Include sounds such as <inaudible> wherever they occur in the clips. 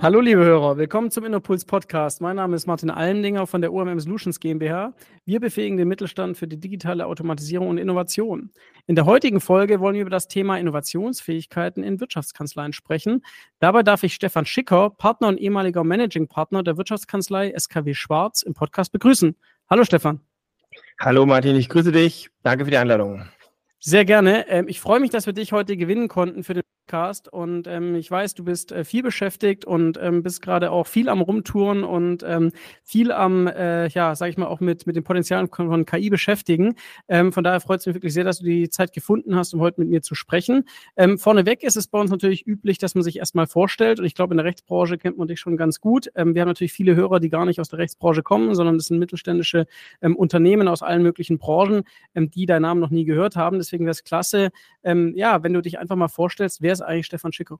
Hallo liebe Hörer, willkommen zum Innopuls Podcast. Mein Name ist Martin Allendinger von der OMM Solutions GmbH. Wir befähigen den Mittelstand für die digitale Automatisierung und Innovation. In der heutigen Folge wollen wir über das Thema Innovationsfähigkeiten in Wirtschaftskanzleien sprechen. Dabei darf ich Stefan Schicker, Partner und ehemaliger Managing Partner der Wirtschaftskanzlei SKW Schwarz im Podcast begrüßen. Hallo Stefan. Hallo Martin, ich grüße dich. Danke für die Einladung. Sehr gerne. Ähm, ich freue mich, dass wir dich heute gewinnen konnten für den Podcast und ähm, ich weiß, du bist äh, viel beschäftigt und ähm, bist gerade auch viel am Rumtouren und ähm, viel am, äh, ja, sag ich mal, auch mit, mit den Potenzialen von, KI beschäftigen. Ähm, von daher freut es mich wirklich sehr, dass du die Zeit gefunden hast, um heute mit mir zu sprechen. Ähm, vorneweg ist es bei uns natürlich üblich, dass man sich erstmal vorstellt und ich glaube, in der Rechtsbranche kennt man dich schon ganz gut. Ähm, wir haben natürlich viele Hörer, die gar nicht aus der Rechtsbranche kommen, sondern das sind mittelständische Unternehmen aus allen möglichen Branchen, die deinen Namen noch nie gehört haben. Deswegen wäre es klasse, ja, wenn du dich einfach mal vorstellst, wer ist eigentlich Stefan Schicker?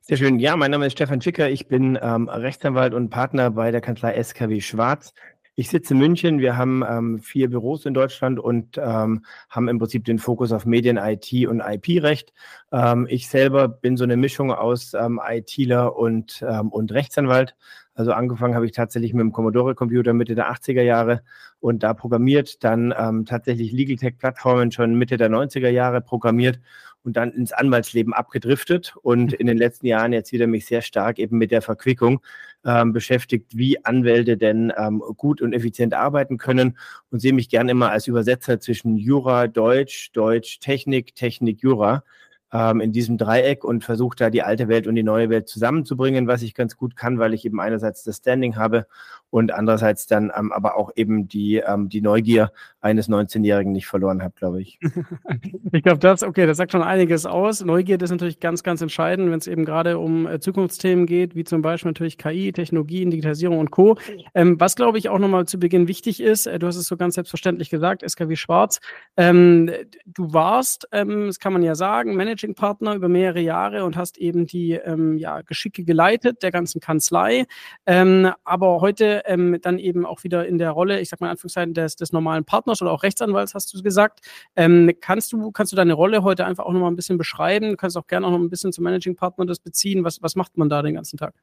Sehr schön. Ja, mein Name ist Stefan Schicker. Ich bin ähm, Rechtsanwalt und Partner bei der Kanzlei SKW Schwarz. Ich sitze in München. Wir haben ähm, vier Büros in Deutschland und ähm, haben im Prinzip den Fokus auf Medien, IT und IP-Recht. Ähm, ich selber bin so eine Mischung aus ähm, ITler und, ähm, und Rechtsanwalt. Also angefangen habe ich tatsächlich mit dem Commodore-Computer Mitte der 80er Jahre und da programmiert, dann ähm, tatsächlich Legal Tech-Plattformen schon Mitte der 90er Jahre programmiert und dann ins Anwaltsleben abgedriftet. Und in den letzten Jahren jetzt wieder mich sehr stark eben mit der Verquickung ähm, beschäftigt, wie Anwälte denn ähm, gut und effizient arbeiten können. Und sehe mich gern immer als Übersetzer zwischen Jura, Deutsch, Deutsch, Technik, Technik, Jura ähm, in diesem Dreieck und versuche da die alte Welt und die neue Welt zusammenzubringen, was ich ganz gut kann, weil ich eben einerseits das Standing habe und andererseits dann ähm, aber auch eben die, ähm, die Neugier eines 19-Jährigen nicht verloren habe, glaube ich. <laughs> ich glaube, das, okay, das sagt schon einiges aus. Neugier ist natürlich ganz, ganz entscheidend, wenn es eben gerade um äh, Zukunftsthemen geht, wie zum Beispiel natürlich KI, Technologien, Digitalisierung und Co. Ähm, was, glaube ich, auch nochmal zu Beginn wichtig ist, äh, du hast es so ganz selbstverständlich gesagt, SKW Schwarz, ähm, du warst, ähm, das kann man ja sagen, Managing Partner über mehrere Jahre und hast eben die ähm, ja, Geschicke geleitet der ganzen Kanzlei. Ähm, aber heute ähm, dann eben auch wieder in der Rolle, ich sag mal in Anführungszeichen, des, des normalen Partners oder auch Rechtsanwalts, hast du gesagt. Ähm, kannst, du, kannst du deine Rolle heute einfach auch nochmal ein bisschen beschreiben? Du kannst auch gerne auch noch ein bisschen zum Managing Partner das beziehen. Was, was macht man da den ganzen Tag?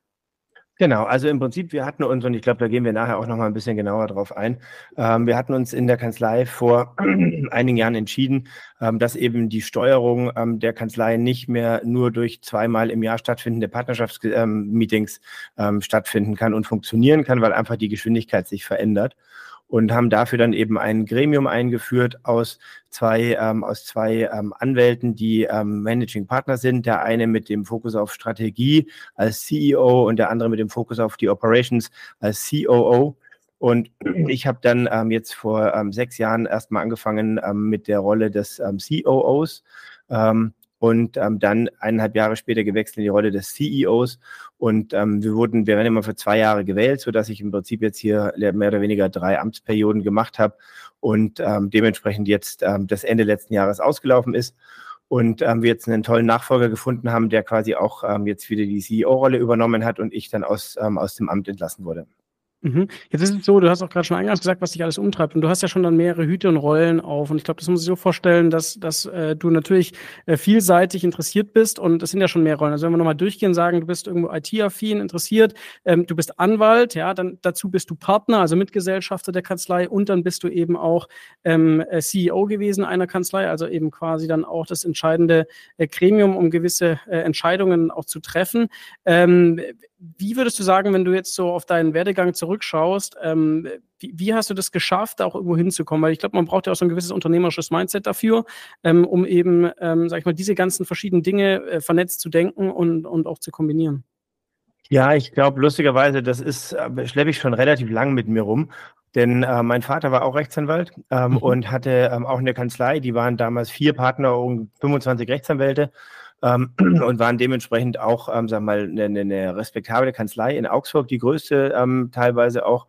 Genau, also im Prinzip, wir hatten uns, und ich glaube, da gehen wir nachher auch noch mal ein bisschen genauer drauf ein, ähm, wir hatten uns in der Kanzlei vor <clears throat> einigen Jahren entschieden, ähm, dass eben die Steuerung ähm, der Kanzlei nicht mehr nur durch zweimal im Jahr stattfindende Partnerschaftsmeetings ähm, stattfinden kann und funktionieren kann, weil einfach die Geschwindigkeit sich verändert und haben dafür dann eben ein Gremium eingeführt aus zwei, ähm, aus zwei ähm, Anwälten, die ähm, Managing Partner sind. Der eine mit dem Fokus auf Strategie als CEO und der andere mit dem Fokus auf die Operations als COO. Und ich habe dann ähm, jetzt vor ähm, sechs Jahren erstmal angefangen ähm, mit der Rolle des ähm, COOs. Und ähm, dann eineinhalb Jahre später gewechselt in die Rolle des CEOs. Und ähm, wir wurden, wir werden immer für zwei Jahre gewählt, sodass ich im Prinzip jetzt hier mehr oder weniger drei Amtsperioden gemacht habe und ähm, dementsprechend jetzt ähm, das Ende letzten Jahres ausgelaufen ist. Und ähm, wir jetzt einen tollen Nachfolger gefunden haben, der quasi auch ähm, jetzt wieder die CEO-Rolle übernommen hat und ich dann aus, aus dem Amt entlassen wurde. Mhm. Jetzt ist es so, du hast auch gerade schon eingangs gesagt, was dich alles umtreibt. Und du hast ja schon dann mehrere Hüte und Rollen auf. Und ich glaube, das muss ich so vorstellen, dass, dass äh, du natürlich äh, vielseitig interessiert bist. Und es sind ja schon mehr Rollen. Also wenn wir nochmal durchgehen, sagen, du bist irgendwo IT-affin interessiert, ähm, du bist Anwalt, ja, dann dazu bist du Partner, also Mitgesellschafter der Kanzlei und dann bist du eben auch ähm, äh, CEO gewesen einer Kanzlei, also eben quasi dann auch das entscheidende äh, Gremium, um gewisse äh, Entscheidungen auch zu treffen. Ähm, wie würdest du sagen, wenn du jetzt so auf deinen Werdegang zurückschaust, ähm, wie, wie, hast du das geschafft, da auch irgendwo hinzukommen? Weil ich glaube, man braucht ja auch so ein gewisses unternehmerisches Mindset dafür, ähm, um eben, ähm, sag ich mal, diese ganzen verschiedenen Dinge äh, vernetzt zu denken und, und auch zu kombinieren. Ja, ich glaube, lustigerweise, das ist, äh, schleppe ich schon relativ lang mit mir rum. Denn äh, mein Vater war auch Rechtsanwalt ähm, mhm. und hatte ähm, auch eine Kanzlei. Die waren damals vier Partner und 25 Rechtsanwälte ähm, <clears throat> und waren dementsprechend auch, ähm, sagen mal, eine, eine respektable Kanzlei in Augsburg, die größte ähm, teilweise auch.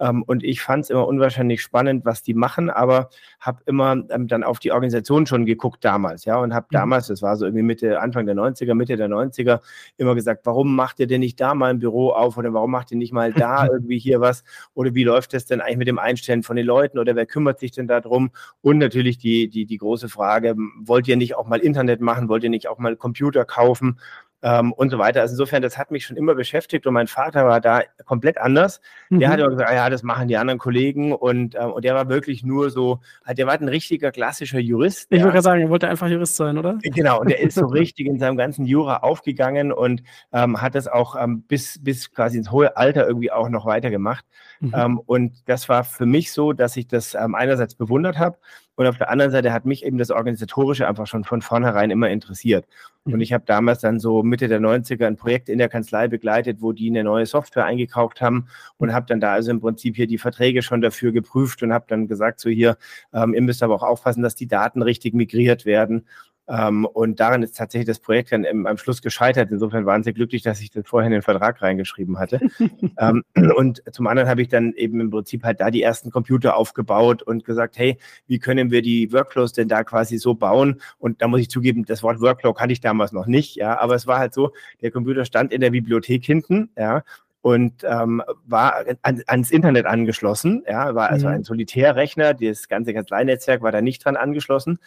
Ähm, und ich fand es immer unwahrscheinlich spannend, was die machen, aber habe immer ähm, dann auf die Organisation schon geguckt damals, ja, und habe mhm. damals, das war so irgendwie Mitte, Anfang der 90er, Mitte der 90er, immer gesagt, warum macht ihr denn nicht da mal ein Büro auf oder warum macht ihr nicht mal da <laughs> irgendwie hier was oder wie läuft das denn eigentlich mit dem Einstellen von den Leuten oder wer kümmert sich denn darum? Und natürlich die, die, die große Frage, wollt ihr nicht auch mal Internet machen, wollt ihr nicht auch mal Computer kaufen? Ähm, und so weiter. Also insofern, das hat mich schon immer beschäftigt und mein Vater war da komplett anders. Mhm. Der hat immer gesagt, ah ja, das machen die anderen Kollegen und, äh, und der war wirklich nur so, halt, der war ein richtiger klassischer Jurist. Ich würde gerade sagen, er wollte einfach Jurist sein, oder? Genau, und der ist so <laughs> richtig in seinem ganzen Jura aufgegangen und ähm, hat das auch ähm, bis, bis quasi ins hohe Alter irgendwie auch noch weitergemacht. Mhm. Ähm, und das war für mich so, dass ich das ähm, einerseits bewundert habe und auf der anderen Seite hat mich eben das Organisatorische einfach schon von vornherein immer interessiert. Und mhm. ich habe damals dann so Mitte der 90er ein Projekt in der Kanzlei begleitet, wo die eine neue Software eingekauft haben und habe dann da also im Prinzip hier die Verträge schon dafür geprüft und habe dann gesagt, so hier, ähm, ihr müsst aber auch aufpassen, dass die Daten richtig migriert werden. Ähm, und daran ist tatsächlich das Projekt dann im, am Schluss gescheitert. Insofern waren sie glücklich, dass ich das vorher in den Vertrag reingeschrieben hatte. <laughs> ähm, und zum anderen habe ich dann eben im Prinzip halt da die ersten Computer aufgebaut und gesagt, hey, wie können wir die Workflows denn da quasi so bauen? Und da muss ich zugeben, das Wort Workflow kannte ich damals noch nicht, ja, aber es war halt so, der Computer stand in der Bibliothek hinten, ja, und ähm, war an, ans Internet angeschlossen. Ja, war also mhm. ein Solitärrechner. Das ganze Kanzleinetzwerk war da nicht dran angeschlossen.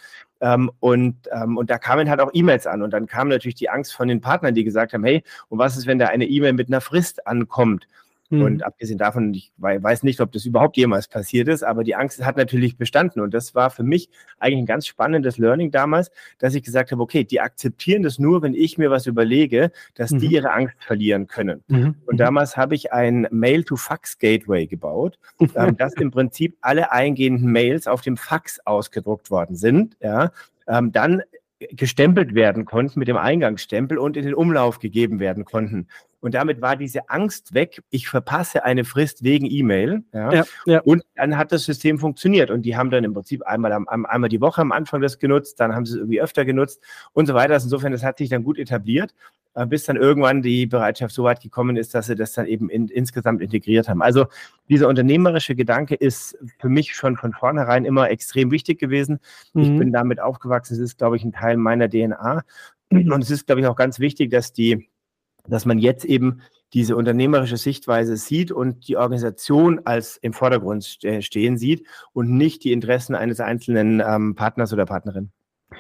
Ähm, und, ähm, und da kamen halt auch E-Mails an. Und dann kam natürlich die Angst von den Partnern, die gesagt haben: Hey, und was ist, wenn da eine E-Mail mit einer Frist ankommt? Mhm. Und abgesehen davon, ich weiß nicht, ob das überhaupt jemals passiert ist, aber die Angst hat natürlich bestanden. Und das war für mich eigentlich ein ganz spannendes Learning damals, dass ich gesagt habe, okay, die akzeptieren das nur, wenn ich mir was überlege, dass mhm. die ihre Angst verlieren können. Mhm. Und mhm. damals habe ich ein Mail-to-Fax-Gateway gebaut, <laughs> ähm, dass im Prinzip alle eingehenden Mails auf dem Fax ausgedruckt worden sind. Ja, ähm, dann gestempelt werden konnten mit dem Eingangsstempel und in den Umlauf gegeben werden konnten. Und damit war diese Angst weg, ich verpasse eine Frist wegen E-Mail. Ja, ja, ja. Und dann hat das System funktioniert. Und die haben dann im Prinzip einmal, am, einmal die Woche am Anfang das genutzt, dann haben sie es irgendwie öfter genutzt und so weiter. Also insofern, das hat sich dann gut etabliert, bis dann irgendwann die Bereitschaft so weit gekommen ist, dass sie das dann eben in, insgesamt integriert haben. Also dieser unternehmerische Gedanke ist für mich schon von vornherein immer extrem wichtig gewesen. Mhm. Ich bin damit aufgewachsen. Es ist, glaube ich, ein Teil meiner DNA. Und es ist, glaube ich, auch ganz wichtig, dass die dass man jetzt eben diese unternehmerische Sichtweise sieht und die Organisation als im Vordergrund stehen sieht und nicht die Interessen eines einzelnen ähm, Partners oder Partnerin.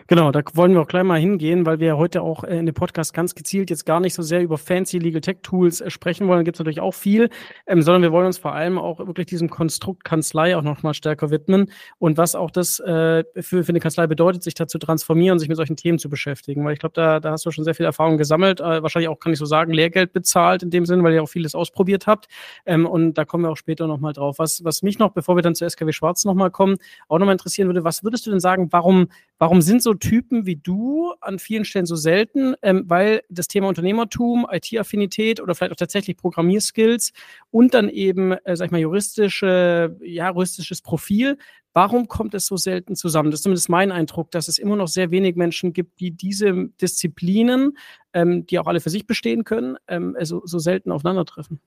Genau, da wollen wir auch gleich mal hingehen, weil wir heute auch äh, in dem Podcast ganz gezielt jetzt gar nicht so sehr über fancy Legal Tech Tools äh, sprechen wollen. Da gibt es natürlich auch viel, ähm, sondern wir wollen uns vor allem auch wirklich diesem Konstrukt Kanzlei auch nochmal stärker widmen und was auch das äh, für, für eine Kanzlei bedeutet, sich da zu transformieren sich mit solchen Themen zu beschäftigen. Weil ich glaube, da, da hast du schon sehr viel Erfahrung gesammelt, äh, wahrscheinlich auch, kann ich so sagen, Lehrgeld bezahlt in dem Sinn, weil ihr auch vieles ausprobiert habt. Ähm, und da kommen wir auch später nochmal drauf. Was, was mich noch, bevor wir dann zu SKW Schwarz nochmal kommen, auch nochmal interessieren würde, was würdest du denn sagen, warum, warum sind so Typen wie du an vielen Stellen so selten, ähm, weil das Thema Unternehmertum, IT-Affinität oder vielleicht auch tatsächlich Programmierskills und dann eben, äh, sag ich mal, juristische, ja, juristisches Profil, warum kommt es so selten zusammen? Das ist zumindest mein Eindruck, dass es immer noch sehr wenig Menschen gibt, die diese Disziplinen, ähm, die auch alle für sich bestehen können, ähm, so, so selten aufeinandertreffen.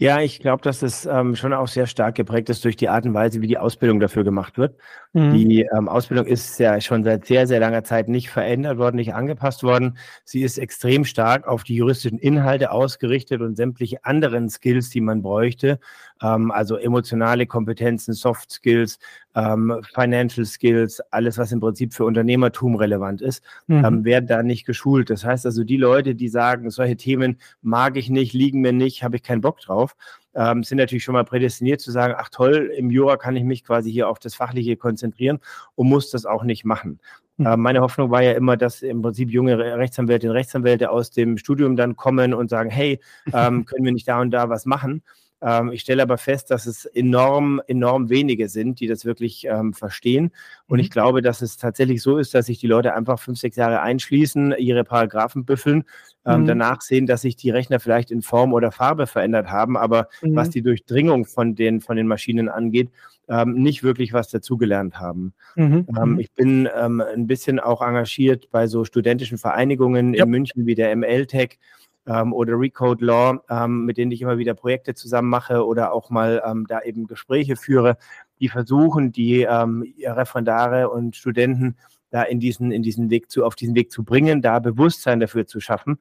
Ja, ich glaube, dass das ähm, schon auch sehr stark geprägt ist durch die Art und Weise, wie die Ausbildung dafür gemacht wird. Mhm. Die ähm, Ausbildung ist ja schon seit sehr, sehr langer Zeit nicht verändert worden, nicht angepasst worden. Sie ist extrem stark auf die juristischen Inhalte ausgerichtet und sämtliche anderen Skills, die man bräuchte, ähm, also emotionale Kompetenzen, Soft Skills, ähm, Financial Skills, alles, was im Prinzip für Unternehmertum relevant ist, mhm. ähm, werden da nicht geschult. Das heißt also, die Leute, die sagen, solche Themen mag ich nicht, liegen mir nicht, habe ich keinen Bock drauf, ähm, sind natürlich schon mal prädestiniert zu sagen, ach toll, im Jura kann ich mich quasi hier auf das Fachliche konzentrieren und muss das auch nicht machen. Mhm. Äh, meine Hoffnung war ja immer, dass im Prinzip junge Rechtsanwältinnen und Rechtsanwälte aus dem Studium dann kommen und sagen, hey, ähm, <laughs> können wir nicht da und da was machen? Ähm, ich stelle aber fest, dass es enorm, enorm wenige sind, die das wirklich ähm, verstehen. Und mhm. ich glaube, dass es tatsächlich so ist, dass sich die Leute einfach fünf, sechs Jahre einschließen, ihre Paragraphen büffeln, ähm, mhm. danach sehen, dass sich die Rechner vielleicht in Form oder Farbe verändert haben, aber mhm. was die Durchdringung von den, von den Maschinen angeht, ähm, nicht wirklich was dazugelernt haben. Mhm. Ähm, mhm. ich bin ähm, ein bisschen auch engagiert bei so studentischen Vereinigungen ja. in München wie der ML-Tech ähm, oder Recode Law, ähm, mit denen ich immer wieder Projekte zusammen mache oder auch mal ähm, da eben Gespräche führe, die versuchen, die ähm, Referendare und Studenten da in diesen, in diesen Weg zu, auf diesen Weg zu bringen, da Bewusstsein dafür zu schaffen.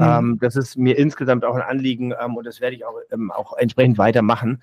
Mhm. Ähm, das ist mir insgesamt auch ein Anliegen ähm, und das werde ich auch, ähm, auch entsprechend weitermachen.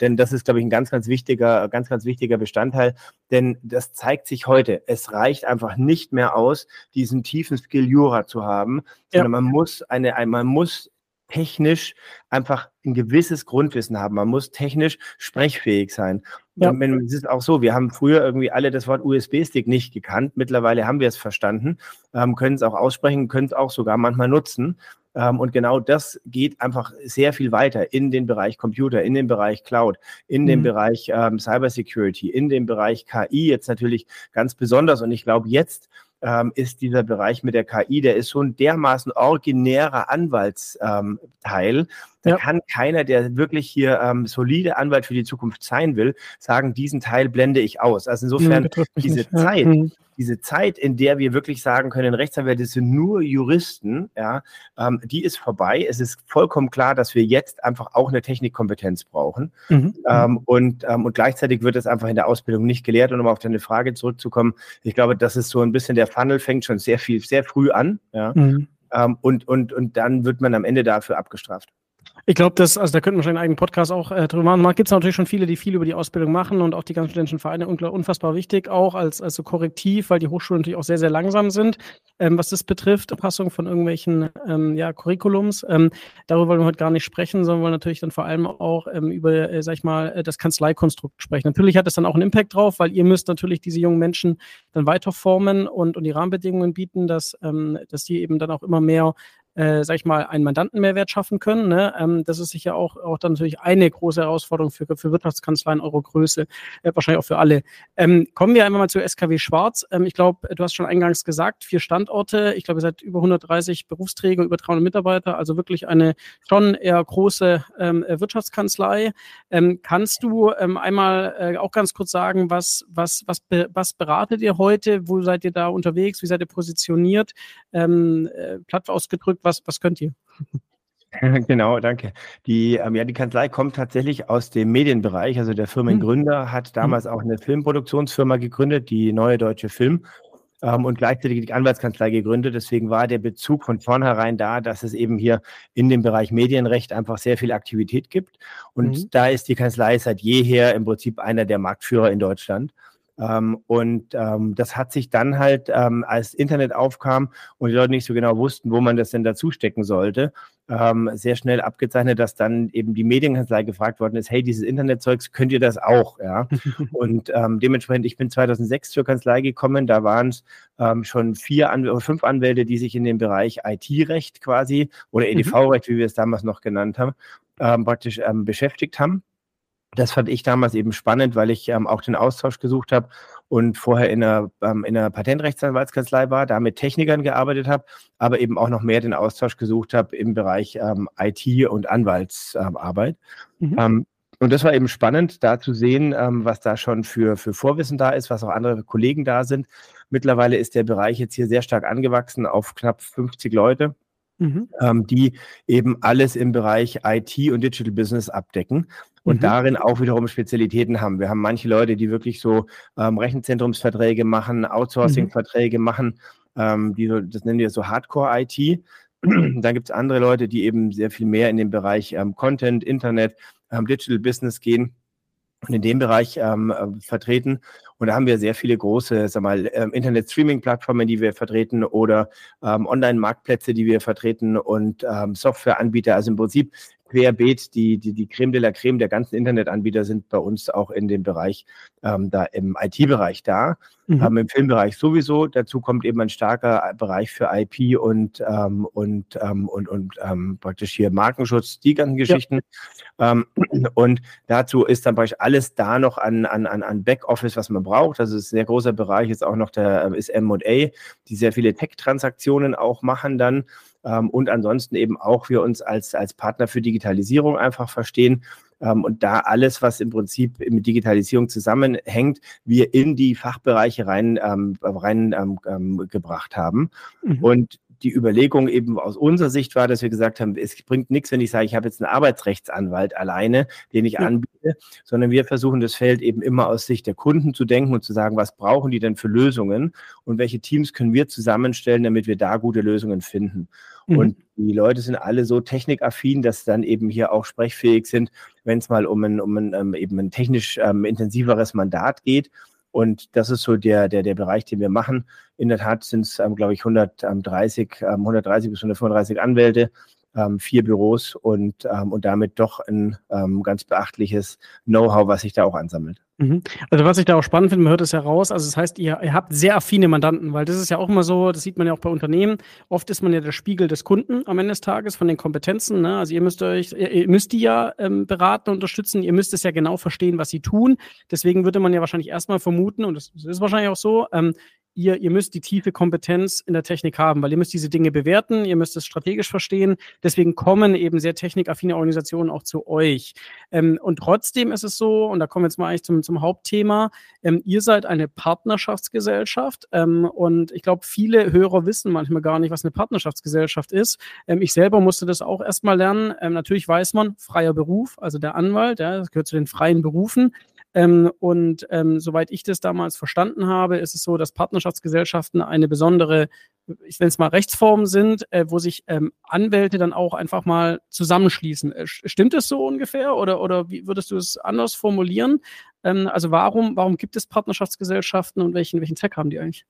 Denn das ist, glaube ich, ein ganz, ganz wichtiger, ganz, ganz wichtiger Bestandteil. Denn das zeigt sich heute. Es reicht einfach nicht mehr aus, diesen tiefen Skill Jura zu haben, sondern ja. man muss eine, man muss technisch einfach ein gewisses Grundwissen haben. Man muss technisch sprechfähig sein. Ja. Und es ist auch so, wir haben früher irgendwie alle das Wort USB-Stick nicht gekannt. Mittlerweile haben wir es verstanden, ähm, können es auch aussprechen, können es auch sogar manchmal nutzen. Ähm, und genau das geht einfach sehr viel weiter in den Bereich Computer, in den Bereich Cloud, in mhm. den Bereich ähm, Cybersecurity, in den Bereich KI jetzt natürlich ganz besonders. Und ich glaube, jetzt ähm, ist dieser Bereich mit der KI, der ist so ein dermaßen originärer Anwaltsteil. Da ja. kann keiner, der wirklich hier ähm, solide Anwalt für die Zukunft sein will, sagen, diesen Teil blende ich aus. Also insofern mhm, diese nicht. Zeit, ja. Mhm diese Zeit, in der wir wirklich sagen können, Rechtsanwälte sind nur Juristen, ja, ähm, die ist vorbei. Es ist vollkommen klar, dass wir jetzt einfach auch eine Technikkompetenz brauchen. Mhm. Ähm, und, ähm, und gleichzeitig wird es einfach in der Ausbildung nicht gelehrt. Und um auf deine Frage zurückzukommen, ich glaube, das ist so ein bisschen der Funnel fängt schon sehr viel, sehr früh an, ja. Mhm. Ähm, und, und, und dann wird man am Ende dafür abgestraft. Ich glaube, das, also da könnten wir schon einen eigenen Podcast auch äh, drüber machen. Gibt es natürlich schon viele, die viel über die Ausbildung machen und auch die ganzen studentischen Vereine unfassbar wichtig, auch als, als so Korrektiv, weil die Hochschulen natürlich auch sehr, sehr langsam sind, ähm, was das betrifft, Passung von irgendwelchen ähm, ja, Curriculums. Ähm, darüber wollen wir heute gar nicht sprechen, sondern wollen natürlich dann vor allem auch ähm, über, äh, sag ich mal, äh, das Kanzleikonstrukt sprechen. Natürlich hat das dann auch einen Impact drauf, weil ihr müsst natürlich diese jungen Menschen dann weiter formen und, und die Rahmenbedingungen bieten, dass, ähm, dass die eben dann auch immer mehr äh, sag ich mal, einen Mandantenmehrwert schaffen können. Ne? Ähm, das ist sicher auch, auch dann natürlich eine große Herausforderung für, für Wirtschaftskanzleien eurer Größe, äh, wahrscheinlich auch für alle. Ähm, kommen wir einmal mal zu SKW Schwarz. Ähm, ich glaube, du hast schon eingangs gesagt, vier Standorte. Ich glaube, ihr seid über 130 Berufsträger, über 300 Mitarbeiter, also wirklich eine schon eher große ähm, Wirtschaftskanzlei. Ähm, kannst du ähm, einmal äh, auch ganz kurz sagen, was, was, was, be was beratet ihr heute? Wo seid ihr da unterwegs? Wie seid ihr positioniert? Ähm, äh, platt ausgedrückt, was, was könnt ihr? <laughs> Genau, danke. Die, ähm, ja, die Kanzlei kommt tatsächlich aus dem Medienbereich. Also der Firmengründer hm. hat damals hm. auch eine Filmproduktionsfirma gegründet, die Neue Deutsche Film, ähm, und gleichzeitig die Anwaltskanzlei gegründet. Deswegen war der Bezug von vornherein da, dass es eben hier in dem Bereich Medienrecht einfach sehr viel Aktivität gibt. Und mhm. da ist die Kanzlei seit jeher im Prinzip einer der Marktführer in Deutschland. Ähm, und ähm, das hat sich dann halt, ähm, als Internet aufkam und die Leute nicht so genau wussten, wo man das denn dazu stecken sollte, ähm, sehr schnell abgezeichnet, dass dann eben die Medienkanzlei gefragt worden ist, hey, dieses Internetzeugs, könnt ihr das auch? Ja? <laughs> und ähm, dementsprechend, ich bin 2006 zur Kanzlei gekommen, da waren es ähm, schon vier Anw oder fünf Anwälte, die sich in dem Bereich IT-Recht quasi oder mhm. EDV-Recht, wie wir es damals noch genannt haben, ähm, praktisch ähm, beschäftigt haben. Das fand ich damals eben spannend, weil ich ähm, auch den Austausch gesucht habe und vorher in einer, ähm, in einer Patentrechtsanwaltskanzlei war, da mit Technikern gearbeitet habe, aber eben auch noch mehr den Austausch gesucht habe im Bereich ähm, IT und Anwaltsarbeit. Mhm. Ähm, und das war eben spannend, da zu sehen, ähm, was da schon für, für Vorwissen da ist, was auch andere Kollegen da sind. Mittlerweile ist der Bereich jetzt hier sehr stark angewachsen auf knapp 50 Leute. Mhm. Ähm, die eben alles im Bereich IT und Digital Business abdecken und mhm. darin auch wiederum Spezialitäten haben. Wir haben manche Leute, die wirklich so ähm, Rechenzentrumsverträge machen, Outsourcing-Verträge mhm. machen, ähm, die das nennen wir so Hardcore-IT. <clears throat> Dann gibt es andere Leute, die eben sehr viel mehr in den Bereich ähm, Content, Internet, ähm, Digital Business gehen und in dem Bereich ähm, äh, vertreten. Und da haben wir sehr viele große, sag mal, ähm, Internet-Streaming-Plattformen, die wir vertreten oder ähm, Online-Marktplätze, die wir vertreten und ähm, Softwareanbieter. Also im Prinzip querbeet, die, die, die Creme de la Creme der ganzen Internetanbieter sind bei uns auch in dem Bereich, ähm, da im IT-Bereich da. Mhm. Ähm, Im Filmbereich sowieso. Dazu kommt eben ein starker Bereich für IP und, ähm, und, ähm, und, und ähm, praktisch hier Markenschutz, die ganzen Geschichten. Ja. Ähm, und dazu ist dann praktisch alles da noch an, an, an Backoffice, was man braucht. Also es ist ein sehr großer Bereich, ist auch noch der äh, ist M&A, die sehr viele Tech-Transaktionen auch machen dann und ansonsten eben auch wir uns als, als Partner für Digitalisierung einfach verstehen ähm, und da alles, was im Prinzip mit Digitalisierung zusammenhängt, wir in die Fachbereiche rein, ähm, rein ähm, ähm gebracht haben. Mhm. Und die Überlegung eben aus unserer Sicht war, dass wir gesagt haben, es bringt nichts, wenn ich sage, ich habe jetzt einen Arbeitsrechtsanwalt alleine, den ich ja. anbiete, sondern wir versuchen das Feld eben immer aus Sicht der Kunden zu denken und zu sagen, was brauchen die denn für Lösungen und welche Teams können wir zusammenstellen, damit wir da gute Lösungen finden. Mhm. Und die Leute sind alle so technikaffin, dass dann eben hier auch sprechfähig sind, wenn es mal um ein, um ein ähm, eben ein technisch ähm, intensiveres Mandat geht. Und das ist so der, der, der Bereich, den wir machen. In der Tat sind es, ähm, glaube ich, 130, ähm, 130 bis 135 Anwälte, ähm, vier Büros und, ähm, und damit doch ein ähm, ganz beachtliches Know-how, was sich da auch ansammelt. Mhm. Also was ich da auch spannend finde, man hört es ja raus, also das heißt, ihr, ihr, habt sehr affine Mandanten, weil das ist ja auch immer so, das sieht man ja auch bei Unternehmen, oft ist man ja der Spiegel des Kunden am Ende des Tages von den Kompetenzen, ne? also ihr müsst euch, ihr, ihr müsst die ja ähm, beraten unterstützen, ihr müsst es ja genau verstehen, was sie tun, deswegen würde man ja wahrscheinlich erstmal vermuten, und das ist wahrscheinlich auch so, ähm, ihr, ihr müsst die tiefe Kompetenz in der Technik haben, weil ihr müsst diese Dinge bewerten, ihr müsst es strategisch verstehen. Deswegen kommen eben sehr technikaffine Organisationen auch zu euch. Ähm, und trotzdem ist es so, und da kommen wir jetzt mal eigentlich zum, zum Hauptthema, ähm, ihr seid eine Partnerschaftsgesellschaft ähm, und ich glaube, viele Hörer wissen manchmal gar nicht, was eine Partnerschaftsgesellschaft ist. Ähm, ich selber musste das auch erstmal lernen. Ähm, natürlich weiß man, freier Beruf, also der Anwalt, ja, das gehört zu den freien Berufen. Ähm, und ähm, soweit ich das damals verstanden habe, ist es so, dass Partnerschaftsgesellschaften eine besondere, ich nenne es mal Rechtsform sind, äh, wo sich ähm, Anwälte dann auch einfach mal zusammenschließen. Äh, stimmt es so ungefähr oder, oder wie würdest du es anders formulieren? Ähm, also warum, warum gibt es Partnerschaftsgesellschaften und welchen, welchen Zweck haben die eigentlich?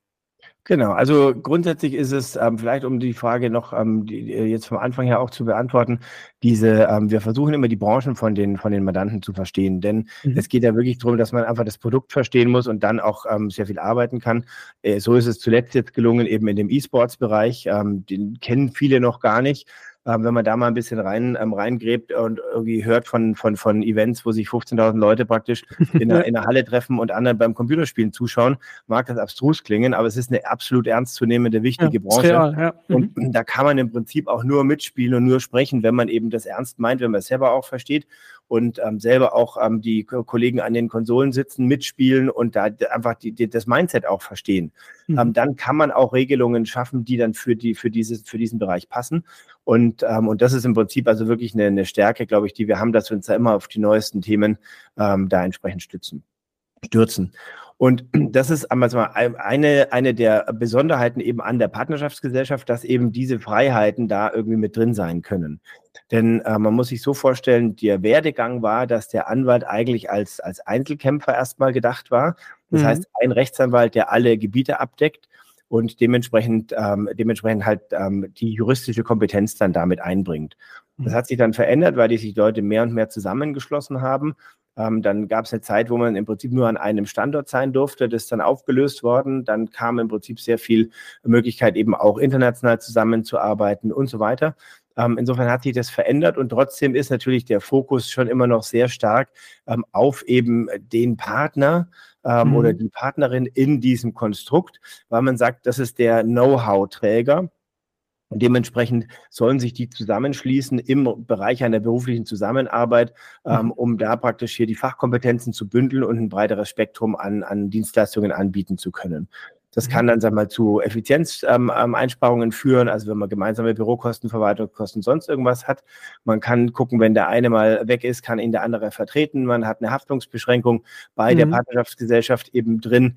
Genau, also grundsätzlich ist es ähm, vielleicht, um die Frage noch ähm, die, äh, jetzt vom Anfang her auch zu beantworten, diese, ähm, wir versuchen immer die Branchen von den, von den Mandanten zu verstehen, denn mhm. es geht ja wirklich darum, dass man einfach das Produkt verstehen muss und dann auch ähm, sehr viel arbeiten kann. Äh, so ist es zuletzt jetzt gelungen, eben in dem E-Sports-Bereich, ähm, den kennen viele noch gar nicht ähm, wenn man da mal ein bisschen rein ähm, reingräbt und irgendwie hört von, von, von Events, wo sich 15.000 Leute praktisch <laughs> in einer, in einer Halle treffen und anderen beim Computerspielen zuschauen, mag das abstrus klingen, aber es ist eine absolut ernstzunehmende, wichtige ja, Branche. Real, ja. Und mhm. da kann man im Prinzip auch nur mitspielen und nur sprechen, wenn man eben das ernst meint, wenn man es selber auch versteht und ähm, selber auch ähm, die Kollegen an den Konsolen sitzen, mitspielen und da einfach die, die, das Mindset auch verstehen. Mhm. Ähm, dann kann man auch Regelungen schaffen, die dann für, die, für, dieses, für diesen Bereich passen. Und, ähm, und das ist im Prinzip also wirklich eine, eine Stärke, glaube ich, die wir haben, dass wir uns da immer auf die neuesten Themen ähm, da entsprechend stützen, stürzen. Und <clears throat> das ist also eine, eine der Besonderheiten eben an der Partnerschaftsgesellschaft, dass eben diese Freiheiten da irgendwie mit drin sein können. Denn äh, man muss sich so vorstellen, der Werdegang war, dass der Anwalt eigentlich als, als Einzelkämpfer erstmal gedacht war. Das mhm. heißt, ein Rechtsanwalt, der alle Gebiete abdeckt und dementsprechend, ähm, dementsprechend halt ähm, die juristische Kompetenz dann damit einbringt. Das mhm. hat sich dann verändert, weil die sich Leute mehr und mehr zusammengeschlossen haben ähm, dann gab es eine Zeit, wo man im Prinzip nur an einem Standort sein durfte. Das ist dann aufgelöst worden. Dann kam im Prinzip sehr viel Möglichkeit, eben auch international zusammenzuarbeiten und so weiter. Ähm, insofern hat sich das verändert und trotzdem ist natürlich der Fokus schon immer noch sehr stark ähm, auf eben den Partner ähm, mhm. oder die Partnerin in diesem Konstrukt, weil man sagt, das ist der Know-how-Träger. Und dementsprechend sollen sich die zusammenschließen im Bereich einer beruflichen Zusammenarbeit, ähm, mhm. um da praktisch hier die Fachkompetenzen zu bündeln und ein breiteres Spektrum an, an Dienstleistungen anbieten zu können. Das mhm. kann dann, wir mal, zu Effizienzeinsparungen ähm, ähm führen. Also wenn man gemeinsame Bürokosten, Verwaltungskosten, sonst irgendwas hat. Man kann gucken, wenn der eine mal weg ist, kann ihn der andere vertreten. Man hat eine Haftungsbeschränkung bei mhm. der Partnerschaftsgesellschaft eben drin ähm,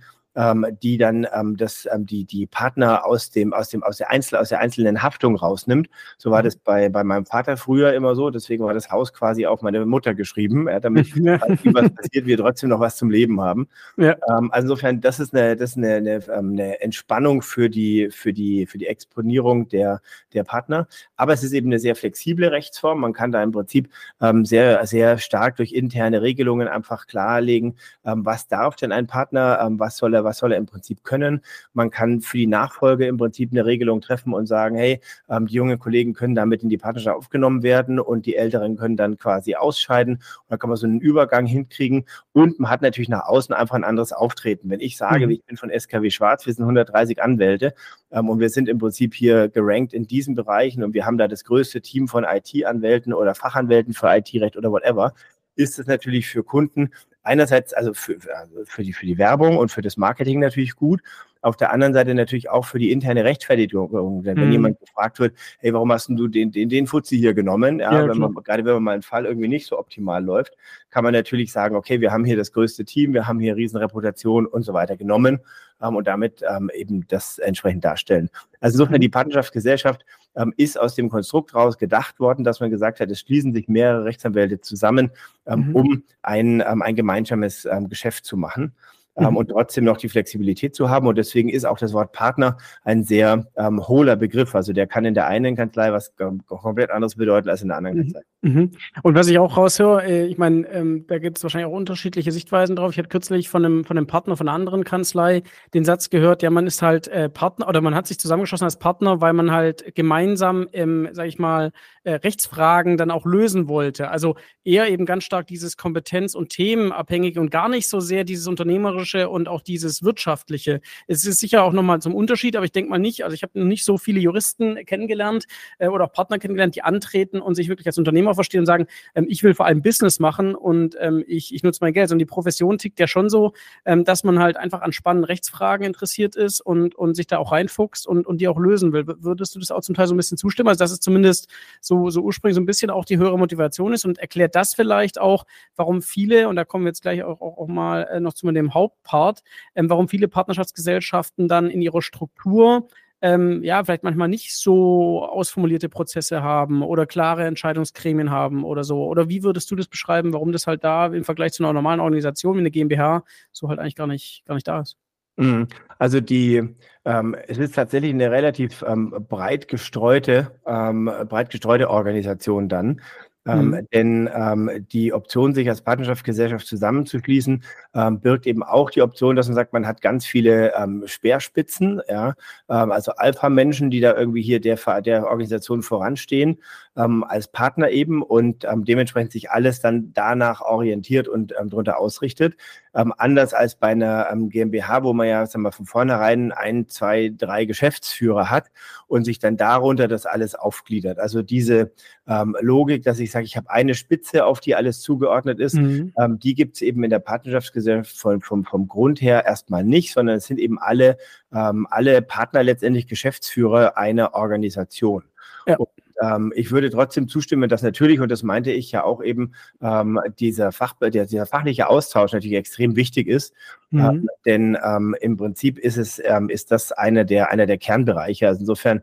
die dann ähm, das, ähm, die, die Partner aus dem, aus dem, aus der Einzel, aus der einzelnen Haftung rausnimmt. So war mhm. das bei, bei meinem Vater früher immer so. Deswegen war das Haus quasi auf meine Mutter geschrieben, <laughs> ja, damit, falls was passiert, wir trotzdem noch was zum Leben haben. Ja. Ähm, also insofern, das ist eine, das ist eine, eine, ähm, eine Entspannung für die, für die, für die Exponierung der, der Partner. Aber es ist eben eine sehr flexible Rechtsform. Man kann da im Prinzip ähm, sehr, sehr stark durch interne Regelungen einfach klarlegen, ähm, was darf denn ein Partner, ähm, was soll er was soll er im Prinzip können. Man kann für die Nachfolge im Prinzip eine Regelung treffen und sagen, hey, ähm, die jungen Kollegen können damit in die Partnerschaft aufgenommen werden und die Älteren können dann quasi ausscheiden. Und dann kann man so einen Übergang hinkriegen und man hat natürlich nach außen einfach ein anderes Auftreten. Wenn ich sage, mhm. ich bin von SKW Schwarz, wir sind 130 Anwälte ähm, und wir sind im Prinzip hier gerankt in diesen Bereichen und wir haben da das größte Team von IT-Anwälten oder Fachanwälten für IT-Recht oder whatever, ist es natürlich für Kunden einerseits also für, also für, die, für die Werbung und für das Marketing natürlich gut, auf der anderen Seite natürlich auch für die interne Rechtfertigung. Denn wenn mhm. jemand gefragt wird, hey, warum hast du den, den, den Fuzzi hier genommen? Ja, ja wenn man, gerade wenn man mal einen Fall irgendwie nicht so optimal läuft, kann man natürlich sagen, okay, wir haben hier das größte Team, wir haben hier Riesenreputation und so weiter genommen ähm, und damit ähm, eben das entsprechend darstellen. Also insofern die Partnerschaftsgesellschaft ähm, ist aus dem Konstrukt raus gedacht worden, dass man gesagt hat, es schließen sich mehrere Rechtsanwälte zusammen, ähm, mhm. um ein, ähm, ein gemeinsames ähm, Geschäft zu machen ähm, mhm. und trotzdem noch die Flexibilität zu haben. Und deswegen ist auch das Wort Partner ein sehr ähm, hohler Begriff. Also der kann in der einen Kanzlei was komplett anderes bedeuten als in der anderen mhm. Kanzlei. Mhm. Und was ich auch raushöre, äh, ich meine, ähm, da gibt es wahrscheinlich auch unterschiedliche Sichtweisen drauf. Ich hatte kürzlich von einem, von einem Partner von einer anderen Kanzlei den Satz gehört, ja, man ist halt äh, Partner oder man hat sich zusammengeschlossen als Partner, weil man halt gemeinsam, ähm, sag ich mal, äh, Rechtsfragen dann auch lösen wollte. Also eher eben ganz stark dieses Kompetenz- und Themenabhängige und gar nicht so sehr dieses Unternehmerische und auch dieses Wirtschaftliche. Es ist sicher auch nochmal zum Unterschied, aber ich denke mal nicht, also ich habe nicht so viele Juristen kennengelernt äh, oder auch Partner kennengelernt, die antreten und sich wirklich als Unternehmer verstehen und sagen, ähm, ich will vor allem Business machen und ähm, ich, ich nutze mein Geld. Und die Profession tickt ja schon so, ähm, dass man halt einfach an spannenden Rechtsfragen interessiert ist und, und sich da auch reinfuchst und, und die auch lösen will. Würdest du das auch zum Teil so ein bisschen zustimmen? Also das ist zumindest so, so ursprünglich so ein bisschen auch die höhere Motivation ist und erklärt das vielleicht auch, warum viele, und da kommen wir jetzt gleich auch, auch, auch mal äh, noch zu dem Hauptpart, ähm, warum viele Partnerschaftsgesellschaften dann in ihrer Struktur ähm, ja, vielleicht manchmal nicht so ausformulierte Prozesse haben oder klare Entscheidungsgremien haben oder so. Oder wie würdest du das beschreiben, warum das halt da im Vergleich zu einer normalen Organisation wie eine GmbH so halt eigentlich gar nicht, gar nicht da ist? Mhm. Also die, ähm, es ist tatsächlich eine relativ ähm, breit gestreute, ähm, breit gestreute Organisation dann. Ähm, mhm. denn ähm, die Option, sich als Partnerschaftsgesellschaft zusammenzuschließen, ähm, birgt eben auch die Option, dass man sagt, man hat ganz viele ähm, Speerspitzen, ja, ähm, also Alpha-Menschen, die da irgendwie hier der, der Organisation voranstehen, als Partner eben und dementsprechend sich alles dann danach orientiert und darunter ausrichtet. anders als bei einer GmbH, wo man ja sagen wir, von vornherein ein, zwei, drei Geschäftsführer hat und sich dann darunter das alles aufgliedert. Also diese Logik, dass ich ich sage, ich habe eine Spitze, auf die alles zugeordnet ist, mhm. ähm, die gibt es eben in der Partnerschaftsgesellschaft vom, vom, vom Grund her erstmal nicht, sondern es sind eben alle, ähm, alle Partner letztendlich Geschäftsführer einer Organisation. Ja. Und ähm, ich würde trotzdem zustimmen, dass natürlich, und das meinte ich ja auch eben, ähm, dieser, Fach, der, dieser fachliche Austausch natürlich extrem wichtig ist. Ähm, mhm. Ähm, denn ähm, im Prinzip ist es, ähm, ist das einer der, einer der Kernbereiche. Also insofern,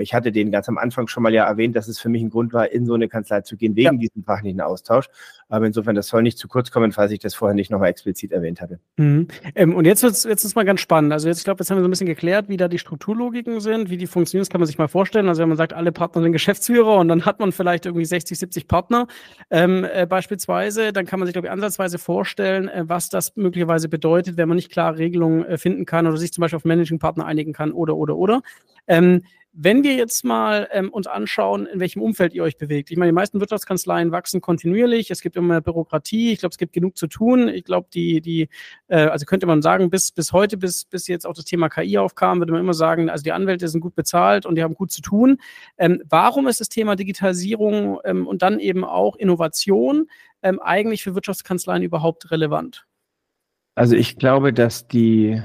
ich hatte den ganz am Anfang schon mal ja erwähnt, dass es für mich ein Grund war, in so eine Kanzlei zu gehen, wegen ja. diesem fachlichen Austausch. Aber insofern, das soll nicht zu kurz kommen, falls ich das vorher nicht nochmal explizit erwähnt hatte. Mhm. und jetzt wird's, jetzt ist mal ganz spannend. Also jetzt, ich glaube, jetzt haben wir so ein bisschen geklärt, wie da die Strukturlogiken sind, wie die funktionieren. Das kann man sich mal vorstellen. Also wenn man sagt, alle Partner sind Geschäftsführer und dann hat man vielleicht irgendwie 60, 70 Partner ähm, äh, beispielsweise, dann kann man sich, glaube ich, ansatzweise vorstellen, äh, was das möglicherweise bedeutet, wenn man nicht klare Regelungen äh, finden kann oder sich zum Beispiel auf Managing Partner einigen kann oder, oder, oder. Ähm, wenn wir jetzt mal ähm, uns anschauen, in welchem Umfeld ihr euch bewegt. Ich meine, die meisten Wirtschaftskanzleien wachsen kontinuierlich. Es gibt immer mehr Bürokratie. Ich glaube, es gibt genug zu tun. Ich glaube, die, die, äh, also könnte man sagen, bis, bis heute, bis, bis jetzt auch das Thema KI aufkam, würde man immer sagen, also die Anwälte sind gut bezahlt und die haben gut zu tun. Ähm, warum ist das Thema Digitalisierung ähm, und dann eben auch Innovation ähm, eigentlich für Wirtschaftskanzleien überhaupt relevant? Also ich glaube, dass die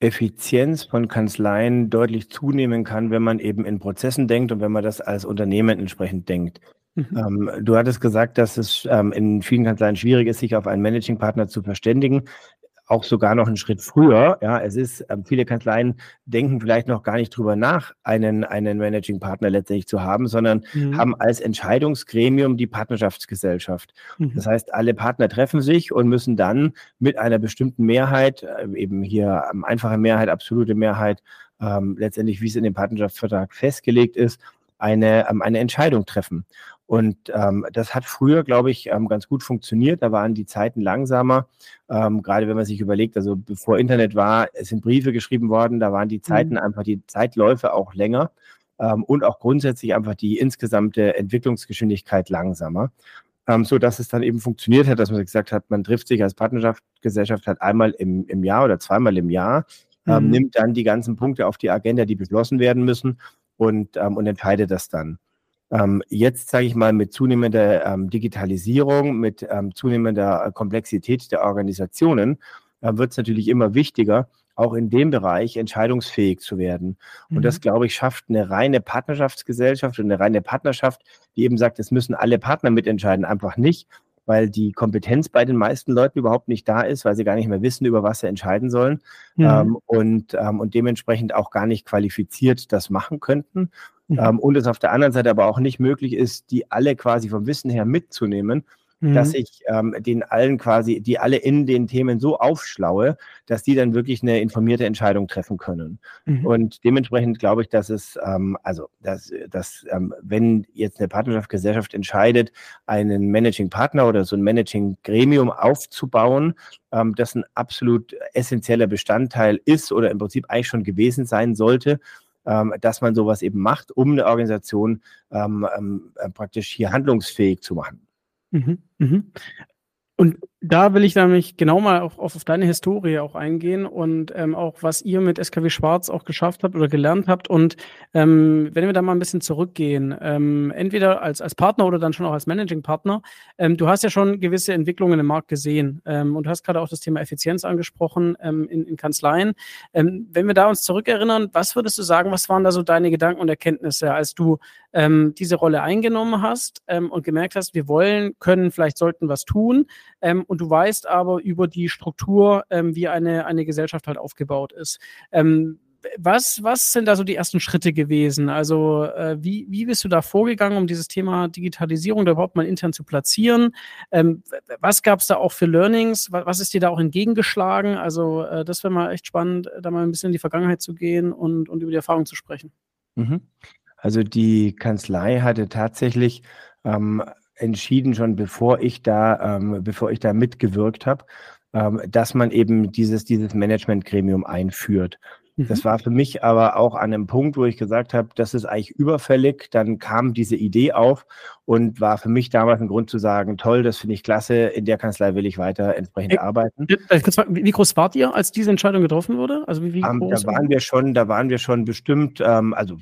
Effizienz von Kanzleien deutlich zunehmen kann, wenn man eben in Prozessen denkt und wenn man das als Unternehmen entsprechend denkt. Mhm. Ähm, du hattest gesagt, dass es ähm, in vielen Kanzleien schwierig ist, sich auf einen Managing-Partner zu verständigen auch sogar noch einen Schritt früher. Ja, es ist, ähm, viele Kanzleien denken vielleicht noch gar nicht drüber nach, einen, einen Managing Partner letztendlich zu haben, sondern mhm. haben als Entscheidungsgremium die Partnerschaftsgesellschaft. Mhm. Das heißt, alle Partner treffen sich und müssen dann mit einer bestimmten Mehrheit, äh, eben hier ähm, einfache Mehrheit, absolute Mehrheit, ähm, letztendlich, wie es in dem Partnerschaftsvertrag festgelegt ist, eine, ähm, eine Entscheidung treffen. Und ähm, das hat früher, glaube ich, ähm, ganz gut funktioniert. Da waren die Zeiten langsamer. Ähm, gerade wenn man sich überlegt, also bevor Internet war, es sind Briefe geschrieben worden, da waren die Zeiten mhm. einfach, die Zeitläufe auch länger ähm, und auch grundsätzlich einfach die insgesamte Entwicklungsgeschwindigkeit langsamer. Ähm, so dass es dann eben funktioniert hat, dass man gesagt hat, man trifft sich als Partnerschaftsgesellschaft halt einmal im, im Jahr oder zweimal im Jahr, ähm, mhm. nimmt dann die ganzen Punkte auf die Agenda, die beschlossen werden müssen und, und entscheidet das dann. Ähm, jetzt sage ich mal mit zunehmender ähm, Digitalisierung, mit ähm, zunehmender Komplexität der Organisationen, äh, wird es natürlich immer wichtiger, auch in dem Bereich entscheidungsfähig zu werden. Und mhm. das, glaube ich, schafft eine reine Partnerschaftsgesellschaft und eine reine Partnerschaft, die eben sagt, es müssen alle Partner mitentscheiden, einfach nicht, weil die Kompetenz bei den meisten Leuten überhaupt nicht da ist, weil sie gar nicht mehr wissen, über was sie entscheiden sollen mhm. ähm, und, ähm, und dementsprechend auch gar nicht qualifiziert das machen könnten. Mhm. Ähm, und es auf der anderen Seite aber auch nicht möglich ist, die alle quasi vom Wissen her mitzunehmen mhm. dass ich ähm, den allen quasi, die alle in den Themen so aufschlaue, dass die dann wirklich eine informierte Entscheidung treffen können. Mhm. Und dementsprechend glaube ich, dass es, ähm, also, dass, dass ähm, wenn jetzt eine Partnerschaftsgesellschaft entscheidet, einen Managing Partner oder so ein Managing Gremium aufzubauen, ähm, das ein absolut essentieller Bestandteil ist oder im Prinzip eigentlich schon gewesen sein sollte, ähm, dass man sowas eben macht, um eine Organisation ähm, ähm, äh, praktisch hier handlungsfähig zu machen. Mhm, mhm. Und da will ich nämlich genau mal auf, auf, deine Historie auch eingehen und ähm, auch was ihr mit SKW Schwarz auch geschafft habt oder gelernt habt. Und ähm, wenn wir da mal ein bisschen zurückgehen, ähm, entweder als, als Partner oder dann schon auch als Managing Partner, ähm, du hast ja schon gewisse Entwicklungen im Markt gesehen ähm, und hast gerade auch das Thema Effizienz angesprochen ähm, in, in Kanzleien. wenn wir da uns zurückerinnern, was würdest du sagen, was waren da so deine Gedanken und Erkenntnisse, als du diese Rolle eingenommen hast und gemerkt hast, wir wollen, können, vielleicht sollten was tun? Und du weißt aber über die Struktur, ähm, wie eine, eine Gesellschaft halt aufgebaut ist. Ähm, was, was sind da so die ersten Schritte gewesen? Also, äh, wie, wie bist du da vorgegangen, um dieses Thema Digitalisierung da überhaupt mal intern zu platzieren? Ähm, was gab es da auch für Learnings? Was, was, ist dir da auch entgegengeschlagen? Also, äh, das wäre mal echt spannend, da mal ein bisschen in die Vergangenheit zu gehen und, und über die Erfahrung zu sprechen. Mhm. Also, die Kanzlei hatte tatsächlich ähm, entschieden, schon bevor ich da, ähm, bevor ich da mitgewirkt habe, ähm, dass man eben dieses, dieses Managementgremium einführt. Das mhm. war für mich aber auch an einem Punkt, wo ich gesagt habe, das ist eigentlich überfällig. Dann kam diese Idee auf und war für mich damals ein Grund zu sagen, toll, das finde ich klasse, in der Kanzlei will ich weiter entsprechend äh, arbeiten. Äh, wie groß wart ihr, als diese Entscheidung getroffen wurde? Also wie, wie um, ähm, groß? Da waren wir schon, da waren wir schon bestimmt, ähm, also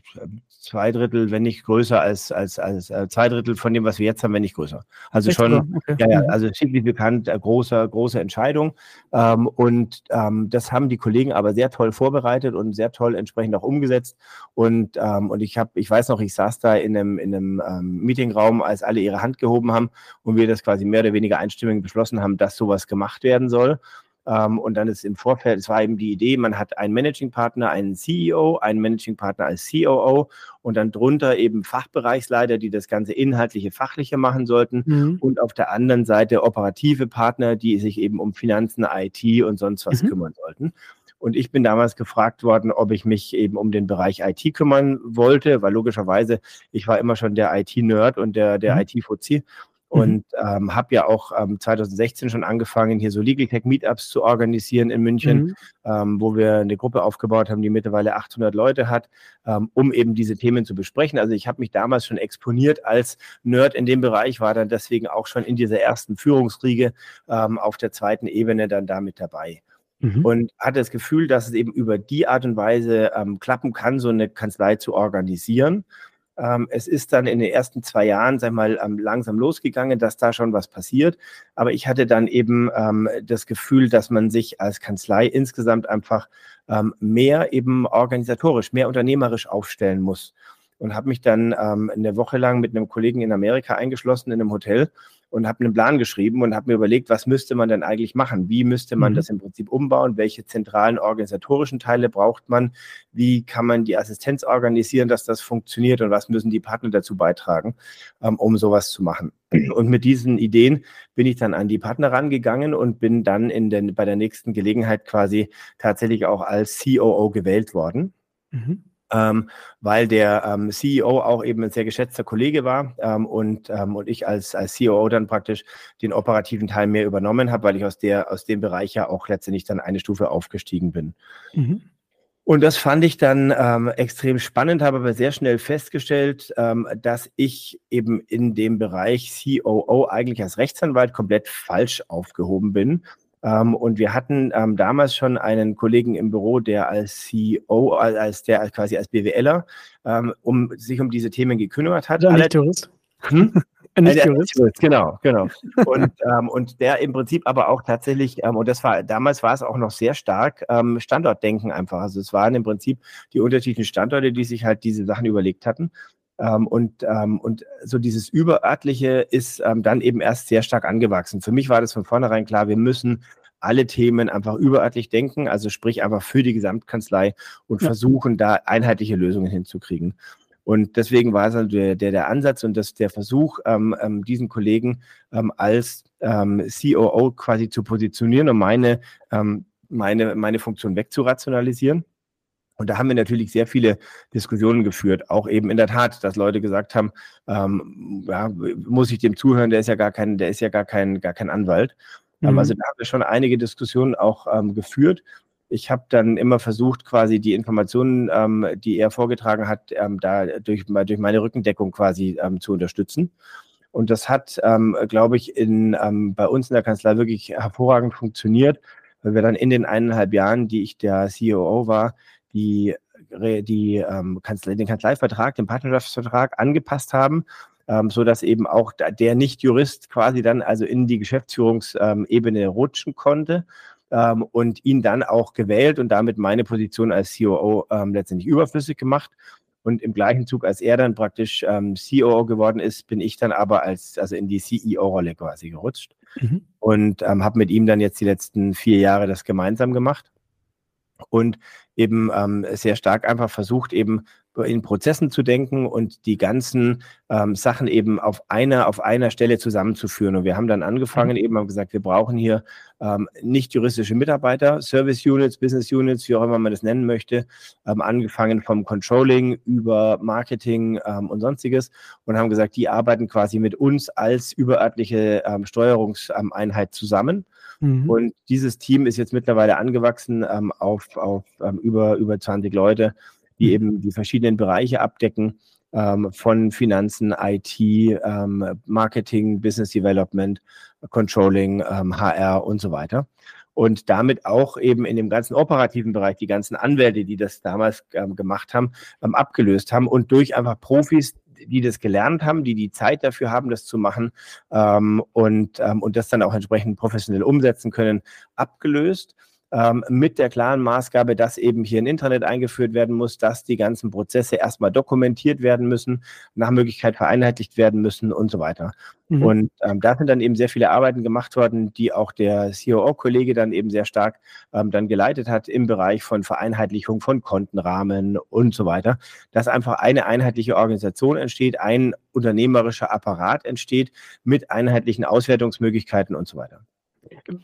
zwei Drittel, wenn nicht größer als, als, als äh, zwei Drittel von dem, was wir jetzt haben, wenn nicht größer. Also Echt schon, okay. ja, ja, mhm. also signifikant äh, große, große Entscheidung. Ähm, und ähm, das haben die Kollegen aber sehr toll vorbereitet und sehr toll entsprechend auch umgesetzt. Und, ähm, und ich habe, ich weiß noch, ich saß da in einem, in einem ähm, Meetingraum, als alle ihre Hand gehoben haben und wir das quasi mehr oder weniger einstimmig beschlossen haben, dass sowas gemacht werden soll. Ähm, und dann ist im Vorfeld, es war eben die Idee, man hat einen Managing Partner, einen CEO, einen Managing Partner als COO und dann drunter eben Fachbereichsleiter, die das ganze inhaltliche, fachliche machen sollten mhm. und auf der anderen Seite operative Partner, die sich eben um Finanzen, IT und sonst was mhm. kümmern sollten. Und ich bin damals gefragt worden, ob ich mich eben um den Bereich IT kümmern wollte, weil logischerweise ich war immer schon der IT-Nerd und der, der mhm. IT-Fuzzi Mhm. Und ähm, habe ja auch ähm, 2016 schon angefangen, hier so Legal Tech Meetups zu organisieren in München, mhm. ähm, wo wir eine Gruppe aufgebaut haben, die mittlerweile 800 Leute hat, ähm, um eben diese Themen zu besprechen. Also ich habe mich damals schon exponiert als Nerd in dem Bereich, war dann deswegen auch schon in dieser ersten Führungsriege ähm, auf der zweiten Ebene dann damit dabei. Mhm. Und hatte das Gefühl, dass es eben über die Art und Weise ähm, klappen kann, so eine Kanzlei zu organisieren. Ähm, es ist dann in den ersten zwei Jahren, sag mal, ähm, langsam losgegangen, dass da schon was passiert. Aber ich hatte dann eben ähm, das Gefühl, dass man sich als Kanzlei insgesamt einfach ähm, mehr eben organisatorisch, mehr unternehmerisch aufstellen muss. Und habe mich dann ähm, eine Woche lang mit einem Kollegen in Amerika eingeschlossen in einem Hotel und habe einen Plan geschrieben und habe mir überlegt, was müsste man denn eigentlich machen? Wie müsste man mhm. das im Prinzip umbauen? Welche zentralen organisatorischen Teile braucht man? Wie kann man die Assistenz organisieren, dass das funktioniert? Und was müssen die Partner dazu beitragen, ähm, um sowas zu machen? Und mit diesen Ideen bin ich dann an die Partner rangegangen und bin dann in den, bei der nächsten Gelegenheit quasi tatsächlich auch als COO gewählt worden. Mhm ähm, weil der ähm, CEO auch eben ein sehr geschätzter Kollege war ähm, und, ähm, und ich als, als CEO dann praktisch den operativen Teil mehr übernommen habe, weil ich aus, der, aus dem Bereich ja auch letztendlich dann eine Stufe aufgestiegen bin. Mhm. Und das fand ich dann ähm, extrem spannend, habe aber sehr schnell festgestellt, ähm, dass ich eben in dem Bereich COO eigentlich als Rechtsanwalt komplett falsch aufgehoben bin ähm, und wir hatten ähm, damals schon einen Kollegen im Büro, der als CEO, als der quasi als BWLer, ähm, um sich um diese Themen gekümmert hat. Alle, Tourist. Hm? <laughs> Nicht äh, Jurist. Jurist. Genau, genau. Und, <laughs> ähm, und der im Prinzip aber auch tatsächlich, ähm, und das war, damals war es auch noch sehr stark ähm, Standortdenken einfach. Also es waren im Prinzip die unterschiedlichen Standorte, die sich halt diese Sachen überlegt hatten. Ähm, und, ähm, und so dieses Überörtliche ist ähm, dann eben erst sehr stark angewachsen. Für mich war das von vornherein klar, wir müssen alle Themen einfach überörtlich denken, also sprich einfach für die Gesamtkanzlei und ja. versuchen, da einheitliche Lösungen hinzukriegen. Und deswegen war es also der, der, der Ansatz und das, der Versuch, ähm, ähm, diesen Kollegen ähm, als ähm, COO quasi zu positionieren und meine, ähm, meine, meine Funktion wegzurationalisieren. Und da haben wir natürlich sehr viele Diskussionen geführt, auch eben in der Tat, dass Leute gesagt haben, ähm, ja, muss ich dem zuhören, der ist ja gar kein, der ist ja gar kein, gar kein Anwalt. Ähm, mhm. Also da haben wir schon einige Diskussionen auch ähm, geführt. Ich habe dann immer versucht, quasi die Informationen, ähm, die er vorgetragen hat, ähm, da durch, durch meine Rückendeckung quasi ähm, zu unterstützen. Und das hat, glaube ich, in, bei uns in der Kanzlei wirklich hervorragend funktioniert, weil wir dann in den eineinhalb Jahren, die ich der COO war, die, die ähm, Kanzlei, den Kanzleivertrag, den Partnerschaftsvertrag angepasst haben, ähm, so dass eben auch der Nicht-Jurist quasi dann also in die Geschäftsführungsebene rutschen konnte ähm, und ihn dann auch gewählt und damit meine Position als COO ähm, letztendlich überflüssig gemacht. Und im gleichen Zug, als er dann praktisch ähm, COO geworden ist, bin ich dann aber als, also in die CEO-Rolle quasi gerutscht mhm. und ähm, habe mit ihm dann jetzt die letzten vier Jahre das gemeinsam gemacht und eben ähm, sehr stark einfach versucht, eben in Prozessen zu denken und die ganzen ähm, Sachen eben auf einer, auf einer Stelle zusammenzuführen. Und wir haben dann angefangen, mhm. eben haben gesagt, wir brauchen hier ähm, nicht juristische Mitarbeiter, Service Units, Business Units, wie auch immer man das nennen möchte, ähm, angefangen vom Controlling über Marketing ähm, und sonstiges und haben gesagt, die arbeiten quasi mit uns als überörtliche ähm, Steuerungseinheit zusammen. Mhm. Und dieses Team ist jetzt mittlerweile angewachsen ähm, auf, auf ähm, über, über 20 Leute die eben die verschiedenen Bereiche abdecken, ähm, von Finanzen, IT, ähm, Marketing, Business Development, Controlling, ähm, HR und so weiter. Und damit auch eben in dem ganzen operativen Bereich die ganzen Anwälte, die das damals ähm, gemacht haben, ähm, abgelöst haben und durch einfach Profis, die das gelernt haben, die die Zeit dafür haben, das zu machen ähm, und, ähm, und das dann auch entsprechend professionell umsetzen können, abgelöst ähm, mit der klaren Maßgabe, dass eben hier ein Internet eingeführt werden muss, dass die ganzen Prozesse erstmal dokumentiert werden müssen, nach Möglichkeit vereinheitlicht werden müssen und so weiter. Mhm. Und ähm, da sind dann eben sehr viele Arbeiten gemacht worden, die auch der COO-Kollege dann eben sehr stark ähm, dann geleitet hat im Bereich von Vereinheitlichung von Kontenrahmen und so weiter, dass einfach eine einheitliche Organisation entsteht, ein unternehmerischer Apparat entsteht mit einheitlichen Auswertungsmöglichkeiten und so weiter.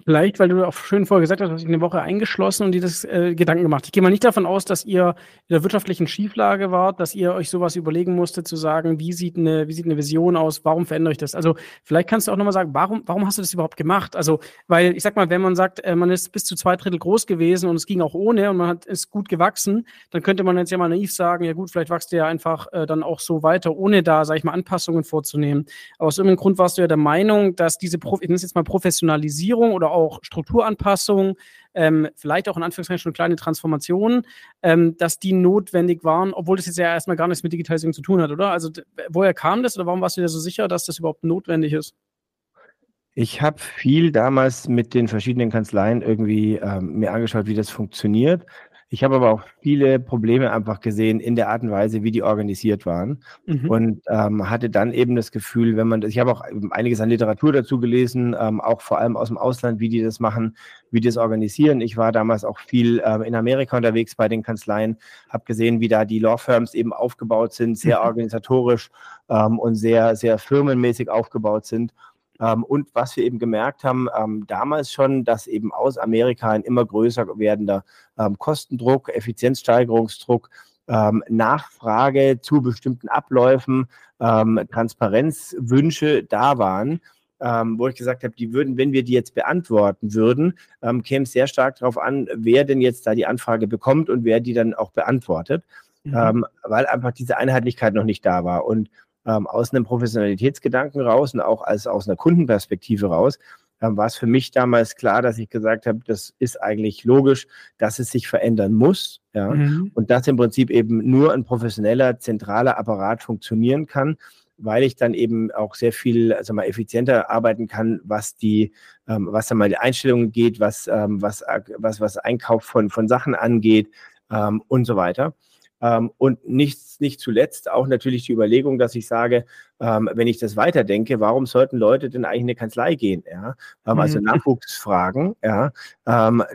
Vielleicht, weil du auch schön vorher gesagt hast, hast du eine Woche eingeschlossen und dir das äh, Gedanken gemacht. Ich gehe mal nicht davon aus, dass ihr in der wirtschaftlichen Schieflage wart, dass ihr euch sowas überlegen musstet, zu sagen, wie sieht eine, wie sieht eine Vision aus, warum verändere ich das? Also vielleicht kannst du auch nochmal sagen, warum, warum hast du das überhaupt gemacht? Also, weil ich sag mal, wenn man sagt, äh, man ist bis zu zwei Drittel groß gewesen und es ging auch ohne und man hat, ist gut gewachsen, dann könnte man jetzt ja mal naiv sagen, ja gut, vielleicht wachst du ja einfach äh, dann auch so weiter, ohne da, sag ich mal, Anpassungen vorzunehmen. Aus irgendeinem Grund warst du ja der Meinung, dass diese, Pro ich nenne es jetzt mal Professionalisierung oder auch Strukturanpassungen, ähm, vielleicht auch in Anführungszeichen schon kleine Transformationen, ähm, dass die notwendig waren, obwohl das jetzt ja erstmal gar nichts mit Digitalisierung zu tun hat, oder? Also woher kam das oder warum warst du dir so sicher, dass das überhaupt notwendig ist? Ich habe viel damals mit den verschiedenen Kanzleien irgendwie ähm, mir angeschaut, wie das funktioniert. Ich habe aber auch viele Probleme einfach gesehen in der Art und Weise, wie die organisiert waren. Mhm. Und ähm, hatte dann eben das Gefühl, wenn man das, ich habe auch einiges an Literatur dazu gelesen, ähm, auch vor allem aus dem Ausland, wie die das machen, wie die das organisieren. Ich war damals auch viel ähm, in Amerika unterwegs bei den Kanzleien, habe gesehen, wie da die Law Firms eben aufgebaut sind, sehr mhm. organisatorisch ähm, und sehr, sehr firmenmäßig aufgebaut sind. Ähm, und was wir eben gemerkt haben, ähm, damals schon, dass eben aus Amerika ein immer größer werdender ähm, Kostendruck, Effizienzsteigerungsdruck, Nachfrage zu bestimmten Abläufen, Transparenzwünsche da waren. Ähm, wo ich gesagt habe, die würden, wenn wir die jetzt beantworten würden, ähm, käme es sehr stark darauf an, wer denn jetzt da die Anfrage bekommt und wer die dann auch beantwortet, mhm. ähm, weil einfach diese Einheitlichkeit noch nicht da war. Und ähm, aus einem Professionalitätsgedanken raus und auch als aus einer Kundenperspektive raus, ähm, war es für mich damals klar, dass ich gesagt habe, das ist eigentlich logisch, dass es sich verändern muss. Ja? Mhm. Und dass im Prinzip eben nur ein professioneller, zentraler Apparat funktionieren kann, weil ich dann eben auch sehr viel also mal, effizienter arbeiten kann, was die, ähm, was dann mal die Einstellungen geht, was, ähm, was, was, was Einkauf von, von Sachen angeht ähm, und so weiter. Ähm, und nicht, nicht zuletzt auch natürlich die Überlegung, dass ich sage, ähm, wenn ich das weiterdenke, warum sollten Leute denn eigentlich in eine Kanzlei gehen? Ja? Ähm, also mhm. Nachwuchsfragen, ja,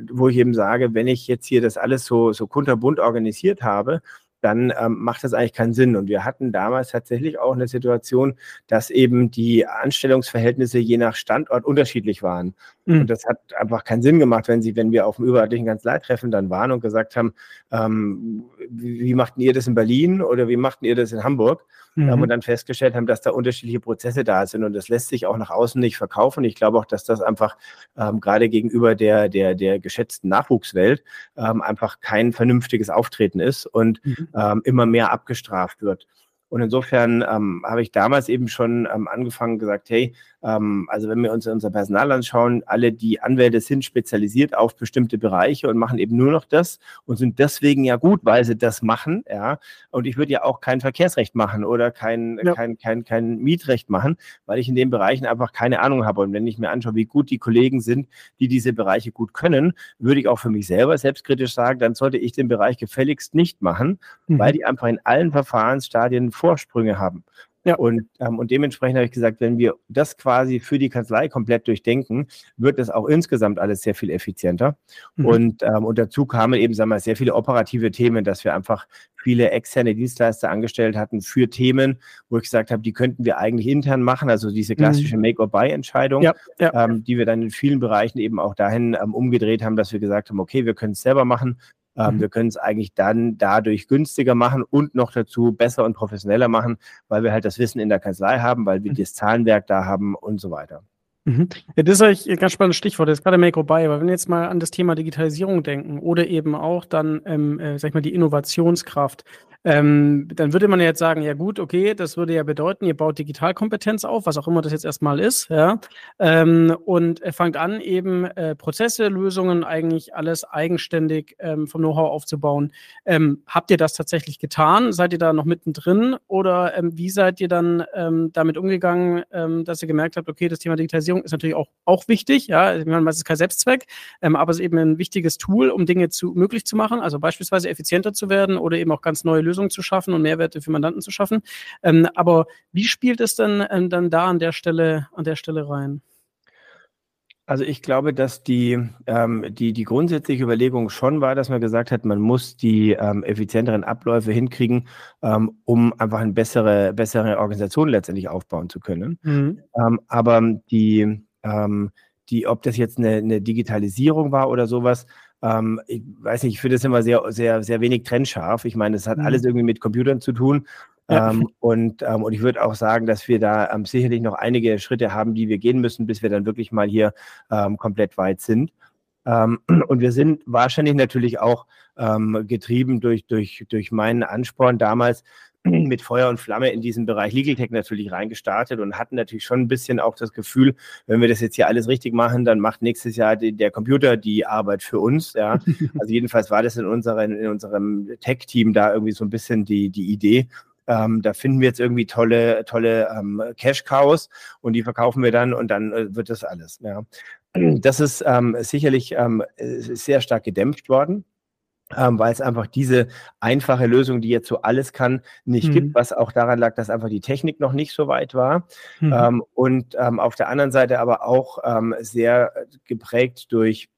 wo ich eben sage, wenn ich jetzt hier das alles so, so kunterbunt organisiert habe, dann ähm, macht das eigentlich keinen Sinn. Und wir hatten damals tatsächlich auch eine Situation, dass eben die Anstellungsverhältnisse je nach Standort unterschiedlich waren. Mhm. Und das hat einfach keinen Sinn gemacht, wenn sie, wenn wir auf dem überörtlichen Kanzleitreffen dann waren und gesagt haben, ähm, wie, wie machten ihr das in Berlin oder wie machten ihr das in Hamburg? Mhm. Und dann festgestellt haben, dass da unterschiedliche Prozesse da sind und das lässt sich auch nach außen nicht verkaufen. Ich glaube auch, dass das einfach ähm, gerade gegenüber der, der, der geschätzten Nachwuchswelt ähm, einfach kein vernünftiges Auftreten ist und mhm. ähm, immer mehr abgestraft wird. Und insofern ähm, habe ich damals eben schon ähm, angefangen gesagt, hey, ähm, also wenn wir uns unser Personal anschauen, alle die Anwälte sind spezialisiert auf bestimmte Bereiche und machen eben nur noch das und sind deswegen ja gut, weil sie das machen, ja. Und ich würde ja auch kein Verkehrsrecht machen oder kein, ja. kein, kein, kein Mietrecht machen, weil ich in den Bereichen einfach keine Ahnung habe. Und wenn ich mir anschaue, wie gut die Kollegen sind, die diese Bereiche gut können, würde ich auch für mich selber selbstkritisch sagen, dann sollte ich den Bereich gefälligst nicht machen, mhm. weil die einfach in allen Verfahrensstadien Vorsprünge haben. Ja. Und, ähm, und dementsprechend habe ich gesagt, wenn wir das quasi für die Kanzlei komplett durchdenken, wird das auch insgesamt alles sehr viel effizienter. Mhm. Und, ähm, und dazu kamen eben, sagen wir, sehr viele operative Themen, dass wir einfach viele externe Dienstleister angestellt hatten für Themen, wo ich gesagt habe, die könnten wir eigentlich intern machen, also diese mhm. klassische. Make-or-Buy-Entscheidung, ja, ja. ähm, die wir dann in vielen Bereichen eben auch dahin ähm, umgedreht haben, dass wir gesagt haben, okay, wir können es selber machen, ähm, mhm. Wir können es eigentlich dann dadurch günstiger machen und noch dazu besser und professioneller machen, weil wir halt das Wissen in der Kanzlei haben, weil wir mhm. das Zahlenwerk da haben und so weiter. Mhm. Ja, das ist eigentlich ein ganz spannendes Stichwort, das ist gerade Make or Buy, aber wenn wir jetzt mal an das Thema Digitalisierung denken oder eben auch dann, ähm, äh, sag ich mal, die Innovationskraft, ähm, dann würde man jetzt sagen, ja gut, okay, das würde ja bedeuten, ihr baut Digitalkompetenz auf, was auch immer das jetzt erstmal ist, ja, ähm, und fangt an, eben äh, Prozesse, Lösungen, eigentlich alles eigenständig ähm, vom Know-how aufzubauen. Ähm, habt ihr das tatsächlich getan? Seid ihr da noch mittendrin oder ähm, wie seid ihr dann ähm, damit umgegangen, dass ihr gemerkt habt, okay, das Thema Digitalisierung ist natürlich auch, auch wichtig, ja, ich meine, es ist kein Selbstzweck, aber es ist eben ein wichtiges Tool, um Dinge zu, möglich zu machen, also beispielsweise effizienter zu werden oder eben auch ganz neue Lösungen Lösungen zu schaffen und Mehrwerte für Mandanten zu schaffen. Ähm, aber wie spielt es denn ähm, dann da an der Stelle, an der Stelle rein? Also ich glaube, dass die, ähm, die, die grundsätzliche Überlegung schon war, dass man gesagt hat, man muss die ähm, effizienteren Abläufe hinkriegen, ähm, um einfach eine bessere, bessere Organisation letztendlich aufbauen zu können. Mhm. Ähm, aber die, ähm, die, ob das jetzt eine, eine Digitalisierung war oder sowas, ähm, ich weiß nicht, ich finde das immer sehr, sehr, sehr wenig trennscharf. Ich meine, es hat mhm. alles irgendwie mit Computern zu tun. Ja. Ähm, und, ähm, und ich würde auch sagen, dass wir da ähm, sicherlich noch einige Schritte haben, die wir gehen müssen, bis wir dann wirklich mal hier ähm, komplett weit sind. Ähm, <clears throat> und wir sind wahrscheinlich natürlich auch ähm, getrieben durch, durch, durch meinen Ansporn damals, mit Feuer und Flamme in diesen Bereich Legal Tech natürlich reingestartet und hatten natürlich schon ein bisschen auch das Gefühl, wenn wir das jetzt hier alles richtig machen, dann macht nächstes Jahr die, der Computer die Arbeit für uns. Ja. <laughs> Also jedenfalls war das in, unseren, in unserem Tech-Team da irgendwie so ein bisschen die, die Idee. Ähm, da finden wir jetzt irgendwie tolle, tolle ähm, Cash-Cows und die verkaufen wir dann und dann äh, wird das alles. Ja. Das ist ähm, sicherlich ähm, sehr stark gedämpft worden ähm, weil es einfach diese einfache Lösung, die jetzt so alles kann, nicht mhm. gibt, was auch daran lag, dass einfach die Technik noch nicht so weit war. Mhm. Ähm, und ähm, auf der anderen Seite aber auch ähm, sehr geprägt durch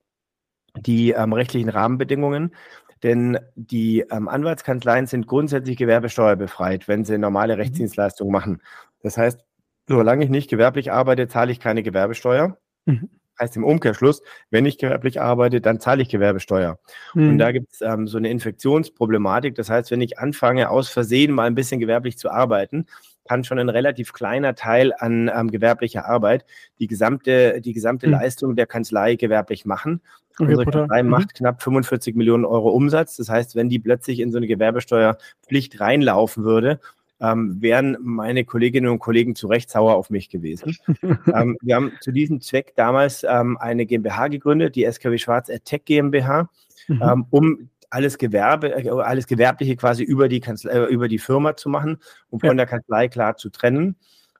die ähm, rechtlichen Rahmenbedingungen. Denn die ähm, Anwaltskanzleien sind grundsätzlich gewerbesteuerbefreit, wenn sie normale mhm. Rechtsdienstleistungen machen. Das heißt, solange ich nicht gewerblich arbeite, zahle ich keine Gewerbesteuer. Mhm. Heißt im Umkehrschluss, wenn ich gewerblich arbeite, dann zahle ich Gewerbesteuer. Mhm. Und da gibt es ähm, so eine Infektionsproblematik. Das heißt, wenn ich anfange, aus Versehen mal ein bisschen gewerblich zu arbeiten, kann schon ein relativ kleiner Teil an ähm, gewerblicher Arbeit die gesamte, die gesamte mhm. Leistung der Kanzlei gewerblich machen. Okay, Unsere Kanzlei mhm. macht knapp 45 Millionen Euro Umsatz. Das heißt, wenn die plötzlich in so eine Gewerbesteuerpflicht reinlaufen würde, ähm, wären meine Kolleginnen und Kollegen zu Recht sauer auf mich gewesen. <laughs> ähm, wir haben zu diesem Zweck damals ähm, eine GmbH gegründet, die SKW Schwarz Tech GmbH, mhm. Ähm, um alles Gewerbe, äh, alles Gewerbliche quasi über die Kanzlei, äh, über die Firma zu machen, um von ja. der Kanzlei klar zu trennen.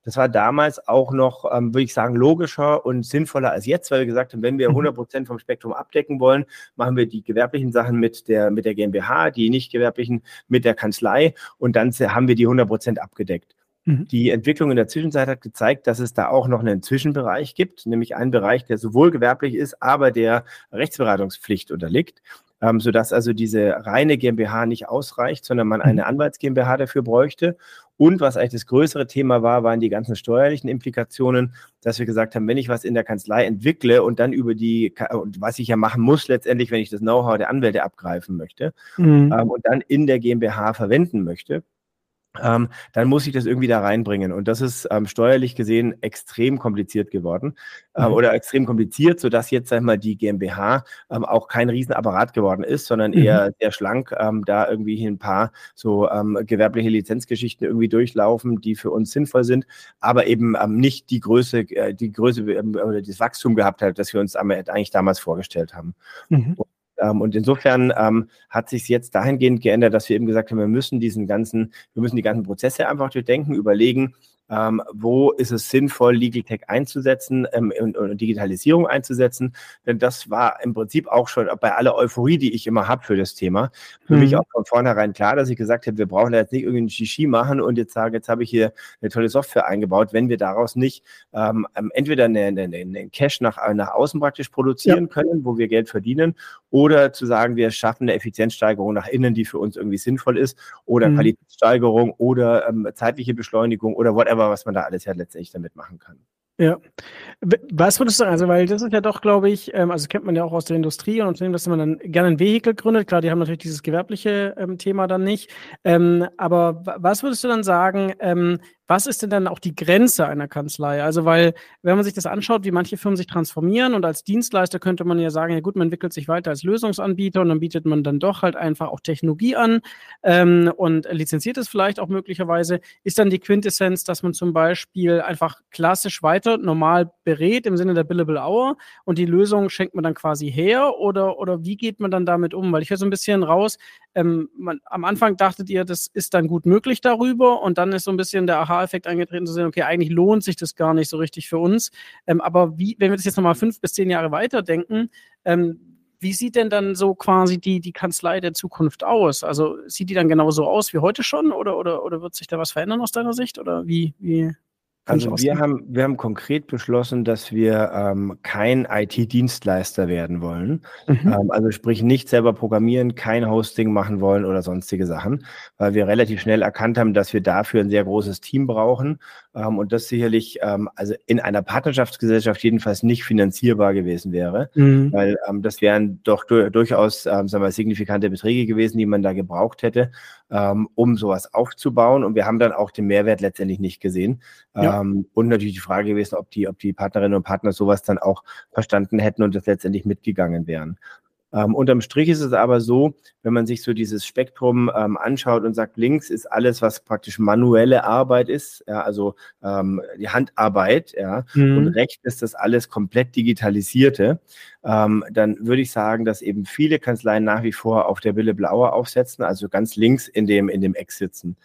Das war damals auch noch, ähm, würde ich sagen, logischer und sinnvoller als jetzt, weil wir gesagt haben, wenn wir 100 mhm. Prozent vom Spektrum abdecken wollen, machen wir die gewerblichen Sachen mit der, mit der GmbH, die nicht gewerblichen mit der Kanzlei und dann haben wir die 100 Prozent abgedeckt. Mhm. Die Entwicklung in der Zwischenzeit hat gezeigt, dass es da auch noch einen Zwischenbereich gibt, nämlich einen Bereich, der sowohl gewerblich ist, aber der Rechtsberatungspflicht unterliegt ähm, sodass also diese reine GmbH nicht ausreicht, sondern man eine mhm. Anwalts GmbH dafür bräuchte. Und was eigentlich das größere Thema war, waren die ganzen steuerlichen Implikationen, dass wir gesagt haben, wenn ich was in der Kanzlei entwickle und dann über die, was ich ja machen muss letztendlich, wenn ich das Know-how der Anwälte abgreifen möchte mhm. ähm, und dann in der GmbH verwenden möchte, ähm, dann muss ich das irgendwie da reinbringen. Und das ist ähm, steuerlich gesehen extrem kompliziert geworden äh, mhm. oder extrem kompliziert, sodass jetzt sag mal, die GmbH ähm, auch kein Riesenapparat geworden ist, sondern mhm. eher sehr schlank, ähm, da irgendwie ein paar so ähm, gewerbliche Lizenzgeschichten irgendwie durchlaufen, die für uns sinnvoll sind, aber eben ähm, nicht die Größe, äh, die Größe oder das Wachstum gehabt hat, das wir uns eigentlich damals vorgestellt haben. Mhm. Ähm, und insofern ähm, hat sich jetzt dahingehend geändert, dass wir eben gesagt haben, wir müssen diesen ganzen, wir müssen die ganzen Prozesse einfach durchdenken, überlegen, ähm, wo ist es sinnvoll, Legal Tech einzusetzen ähm, und, und, Digitalisierung einzusetzen. Denn das war im Prinzip auch schon bei aller Euphorie, die ich immer habe für das Thema, für mhm. mich auch von vornherein klar, dass ich gesagt habe, wir brauchen da jetzt nicht irgendwie ein Shishi machen und jetzt sagen, jetzt habe ich hier eine tolle Software eingebaut, wenn wir daraus nicht ähm, ähm entweder einen eine, eine Cash nach, nach außen praktisch produzieren ja. können, wo wir Geld verdienen, oder zu sagen, wir schaffen eine Effizienzsteigerung nach innen, die für uns irgendwie sinnvoll ist, oder mhm. Qualitätssteigerung oder ähm, zeitliche Beschleunigung oder whatever aber was man da alles ja letztendlich damit machen kann. Ja. Was würdest du sagen? Also, weil das ist ja doch, glaube ich, ähm, also kennt man ja auch aus der Industrie und Unternehmen, dass man dann gerne ein Vehikel gründet. Klar, die haben natürlich dieses gewerbliche ähm, Thema dann nicht. Ähm, aber was würdest du dann sagen, ähm, was ist denn dann auch die Grenze einer Kanzlei? Also, weil, wenn man sich das anschaut, wie manche Firmen sich transformieren und als Dienstleister könnte man ja sagen, ja gut, man entwickelt sich weiter als Lösungsanbieter und dann bietet man dann doch halt einfach auch Technologie an ähm, und lizenziert es vielleicht auch möglicherweise. Ist dann die Quintessenz, dass man zum Beispiel einfach klassisch weiter normal berät im Sinne der Billable Hour und die Lösung schenkt man dann quasi her oder, oder wie geht man dann damit um? Weil ich höre so ein bisschen raus, ähm, man, am Anfang dachtet ihr, das ist dann gut möglich darüber und dann ist so ein bisschen der Aha-Effekt eingetreten zu sehen, okay, eigentlich lohnt sich das gar nicht so richtig für uns. Ähm, aber wie, wenn wir das jetzt nochmal fünf bis zehn Jahre weiterdenken, ähm, wie sieht denn dann so quasi die, die Kanzlei der Zukunft aus? Also sieht die dann genauso aus wie heute schon oder, oder, oder wird sich da was verändern aus deiner Sicht? Oder wie, wie, also wir haben, wir haben konkret beschlossen, dass wir ähm, kein IT-Dienstleister werden wollen. Mhm. Ähm, also sprich nicht selber programmieren, kein Hosting machen wollen oder sonstige Sachen, weil wir relativ schnell erkannt haben, dass wir dafür ein sehr großes Team brauchen ähm, und das sicherlich ähm, also in einer Partnerschaftsgesellschaft jedenfalls nicht finanzierbar gewesen wäre, mhm. weil ähm, das wären doch du durchaus ähm, sagen wir, signifikante Beträge gewesen, die man da gebraucht hätte, um sowas aufzubauen. Und wir haben dann auch den Mehrwert letztendlich nicht gesehen. Ja. Ähm, und natürlich die Frage gewesen, ob die, ob die Partnerinnen und Partner sowas dann auch verstanden hätten und das letztendlich mitgegangen wären. Ähm, unterm Strich ist es aber so, wenn man sich so dieses Spektrum ähm, anschaut und sagt, links ist alles, was praktisch manuelle Arbeit ist, ja, also ähm, die Handarbeit, ja, mhm. und rechts ist das alles komplett digitalisierte, ähm, dann würde ich sagen, dass eben viele Kanzleien nach wie vor auf der Wille Blauer aufsetzen, also ganz links in dem, in dem Eck sitzen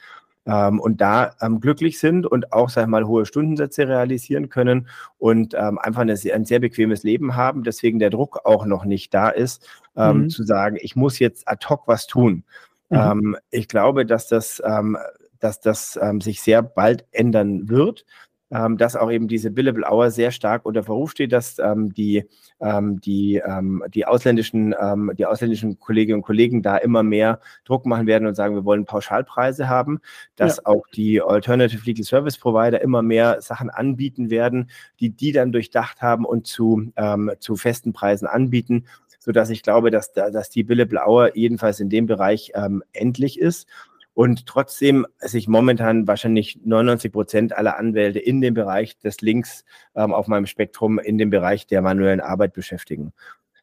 ähm, und da ähm, glücklich sind und auch, sag ich mal, hohe Stundensätze realisieren können und ähm, einfach eine, ein sehr bequemes Leben haben, deswegen der Druck auch noch nicht da ist, ähm, mhm. zu sagen, ich muss jetzt ad hoc was tun. Mhm. Ähm, ich glaube, dass das, ähm, dass das sich sehr bald ändern wird ähm, dass auch eben diese Billable Hour sehr stark unter Verruf steht, dass ähm, die, ähm, die, ähm, die, ausländischen, ähm, die ausländischen Kolleginnen und Kollegen da immer mehr Druck machen werden und sagen, wir wollen Pauschalpreise haben, dass ja. auch die Alternative Legal Service Provider immer mehr Sachen anbieten werden, die die dann durchdacht haben und zu, ähm, zu festen Preisen anbieten sodass ich glaube, dass, dass die Billable Hour jedenfalls in dem Bereich endlich ist und trotzdem sich momentan wahrscheinlich 99 Prozent aller Anwälte in dem Bereich des Links ähm, auf meinem Spektrum in dem Bereich der manuellen Arbeit beschäftigen.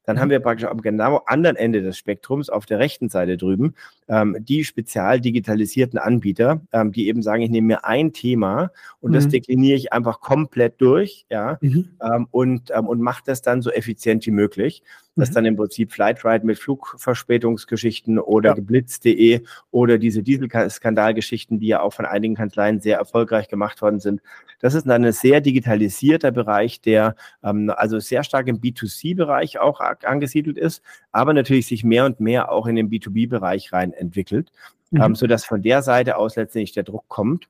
Dann haben wir praktisch am genau anderen Ende des Spektrums auf der rechten Seite drüben ähm, die spezial digitalisierten Anbieter, ähm, die eben sagen, ich nehme mir ein Thema und mhm. das dekliniere ich einfach komplett durch, ja, mhm. ähm, und, ähm, und mache das dann so effizient wie möglich. Das mhm. dann im Prinzip Flightride mit Flugverspätungsgeschichten oder ja. geblitzt.de oder diese Dieselskandalgeschichten, die ja auch von einigen Kanzleien sehr erfolgreich gemacht worden sind. Das ist dann ein sehr digitalisierter Bereich, der ähm, also sehr stark im B2C-Bereich auch angesiedelt ist, aber natürlich sich mehr und mehr auch in den B2B-Bereich rein entwickelt, mhm. ähm, sodass von der Seite aus letztendlich der Druck kommt.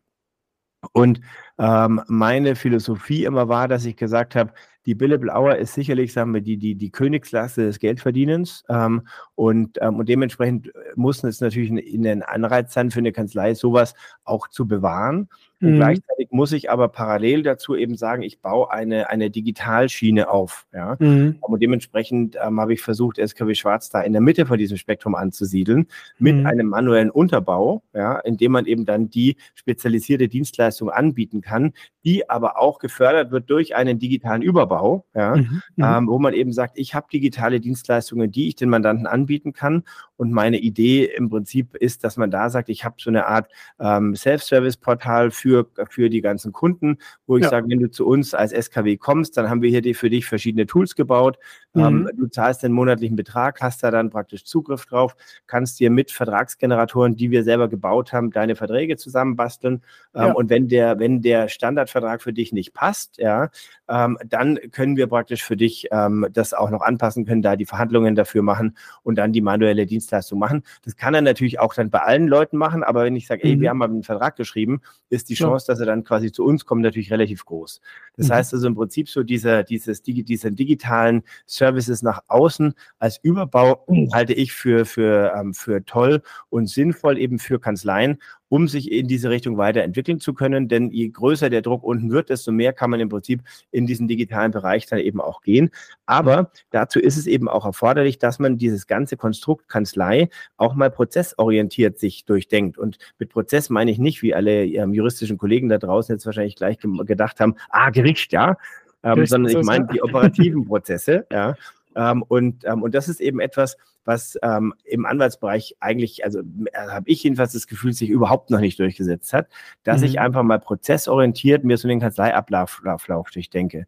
Und ähm, meine Philosophie immer war, dass ich gesagt habe, die Billable Hour ist sicherlich, sagen wir, die, die, die Königsklasse des Geldverdienens. Ähm, und, ähm, und dementsprechend muss es natürlich ein, ein Anreiz sein für eine Kanzlei, sowas auch zu bewahren. Und mhm. gleichzeitig muss ich aber parallel dazu eben sagen, ich baue eine, eine Digitalschiene auf. Ja? Mhm. Und dementsprechend ähm, habe ich versucht, SKW Schwarz da in der Mitte von diesem Spektrum anzusiedeln, mit mhm. einem manuellen Unterbau, ja, indem man eben dann die spezialisierte Dienstleistung anbieten kann, die aber auch gefördert wird durch einen digitalen Überbau, ja, mhm. mhm. ähm, wo man eben sagt, ich habe digitale Dienstleistungen, die ich den Mandanten anbieten kann. Und meine Idee im Prinzip ist, dass man da sagt, ich habe so eine Art ähm, Self-Service-Portal für für, für die ganzen Kunden, wo ich ja. sage, wenn du zu uns als SKW kommst, dann haben wir hier für dich verschiedene Tools gebaut. Ähm, mhm. Du zahlst den monatlichen Betrag, hast da dann praktisch Zugriff drauf, kannst dir mit Vertragsgeneratoren, die wir selber gebaut haben, deine Verträge zusammenbasteln. Ähm, ja. Und wenn der, wenn der Standardvertrag für dich nicht passt, ja, ähm, dann können wir praktisch für dich das auch noch anpassen, können da die Verhandlungen dafür machen und dann die manuelle Dienstleistung machen. Das kann er natürlich auch dann bei allen Leuten machen, aber wenn ich sage, ey, wir mhm. haben mal einen Vertrag geschrieben, ist die Chance, dass er dann quasi zu uns kommt, natürlich relativ groß. Das mhm. heißt also im Prinzip so dieser, dieses, diese digitalen Services nach außen als Überbau halte ich für, für, ähm, für toll und sinnvoll eben für Kanzleien um sich in diese Richtung weiterentwickeln zu können. Denn je größer der Druck unten wird, desto mehr kann man im Prinzip in diesen digitalen Bereich dann eben auch gehen. Aber dazu ist es eben auch erforderlich, dass man dieses ganze Konstrukt Kanzlei auch mal prozessorientiert sich durchdenkt. Und mit Prozess meine ich nicht, wie alle ähm, juristischen Kollegen da draußen jetzt wahrscheinlich gleich gedacht haben, ah, Gericht, ja, ähm, sondern ich meine die operativen Prozesse, ja. Ähm, und, ähm, und das ist eben etwas, was ähm, im Anwaltsbereich eigentlich, also äh, habe ich jedenfalls das Gefühl, sich überhaupt noch nicht durchgesetzt hat, dass mhm. ich einfach mal prozessorientiert mir so den Kanzleiablauf durchdenke.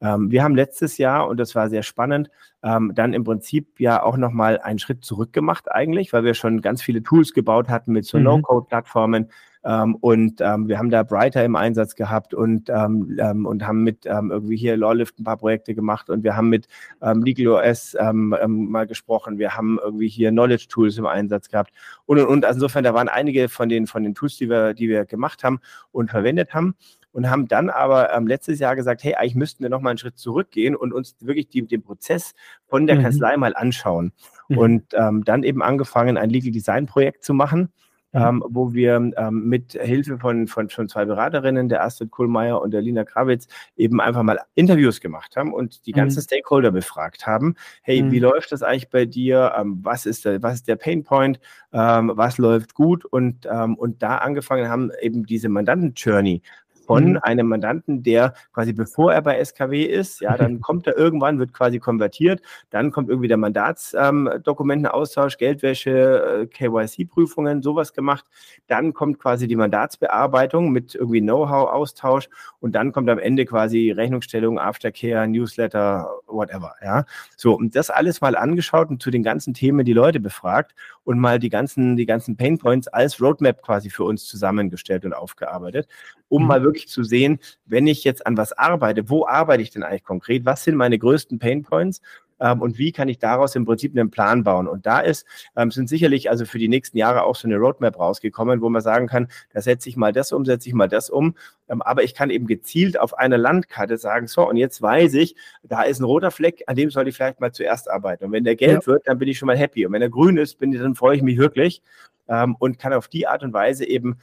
Ähm, wir haben letztes Jahr, und das war sehr spannend, ähm, dann im Prinzip ja auch nochmal einen Schritt zurück gemacht eigentlich, weil wir schon ganz viele Tools gebaut hatten mit so mhm. No-Code-Plattformen, ähm, und ähm, wir haben da Brighter im Einsatz gehabt und, ähm, ähm und haben mit ähm, irgendwie hier Lawlift ein paar Projekte gemacht und wir haben mit ähm, LegalOS ähm, ähm, mal gesprochen. Wir haben irgendwie hier Knowledge Tools im Einsatz gehabt und und und. Also insofern, da waren einige von den, von den Tools, die wir, die wir gemacht haben und verwendet haben und haben dann aber ähm, letztes Jahr gesagt, hey, eigentlich müssten wir noch mal einen Schritt zurückgehen und uns wirklich die, den Prozess von der mhm. Kanzlei mal anschauen. Mhm. Und ähm, dann eben angefangen, ein Legal Design Projekt zu machen. Ähm, wo wir ähm, mit Hilfe von, von schon zwei Beraterinnen, der Astrid Kohlmeier und der Lina Krawitz, eben einfach mal Interviews gemacht haben und die ganzen mhm. Stakeholder befragt haben. Hey, mhm. wie läuft das eigentlich bei dir? Ähm, was, ist der, was ist der Painpoint? Ähm, was läuft gut? Und, ähm, und da angefangen haben, eben diese Mandanten-Journey von mhm. einem Mandanten, der quasi bevor er bei SKW ist, ja, dann <laughs> kommt er irgendwann, wird quasi konvertiert, dann kommt irgendwie der Mandatsdokumentenaustausch, ähm, Geldwäsche, äh, KYC-Prüfungen, sowas gemacht, dann kommt quasi die Mandatsbearbeitung mit irgendwie Know-how-Austausch und dann kommt am Ende quasi Rechnungsstellung, Aftercare, Newsletter, whatever, ja. So, und das alles mal angeschaut und zu den ganzen Themen die Leute befragt und mal die ganzen, die ganzen Painpoints als Roadmap quasi für uns zusammengestellt und aufgearbeitet, um mhm. mal wirklich zu sehen, wenn ich jetzt an was arbeite, wo arbeite ich denn eigentlich konkret? Was sind meine größten Painpoints? ähm, und wie kann ich daraus im Prinzip einen Plan bauen. Und da ist, ähm, sind sicherlich also für die nächsten Jahre auch so eine Roadmap rausgekommen, wo man sagen kann, da setze ich mal das um, setze ich mal das um. Ähm, aber ich kann eben gezielt auf einer Landkarte sagen, so, und jetzt weiß ich, da ist ein roter Fleck, an dem soll ich vielleicht mal zuerst arbeiten. Und wenn der gelb ja. wird, dann bin ich schon mal happy. Und wenn er grün ist, bin ich, dann freue ich mich wirklich ähm, und kann auf die Art und Weise eben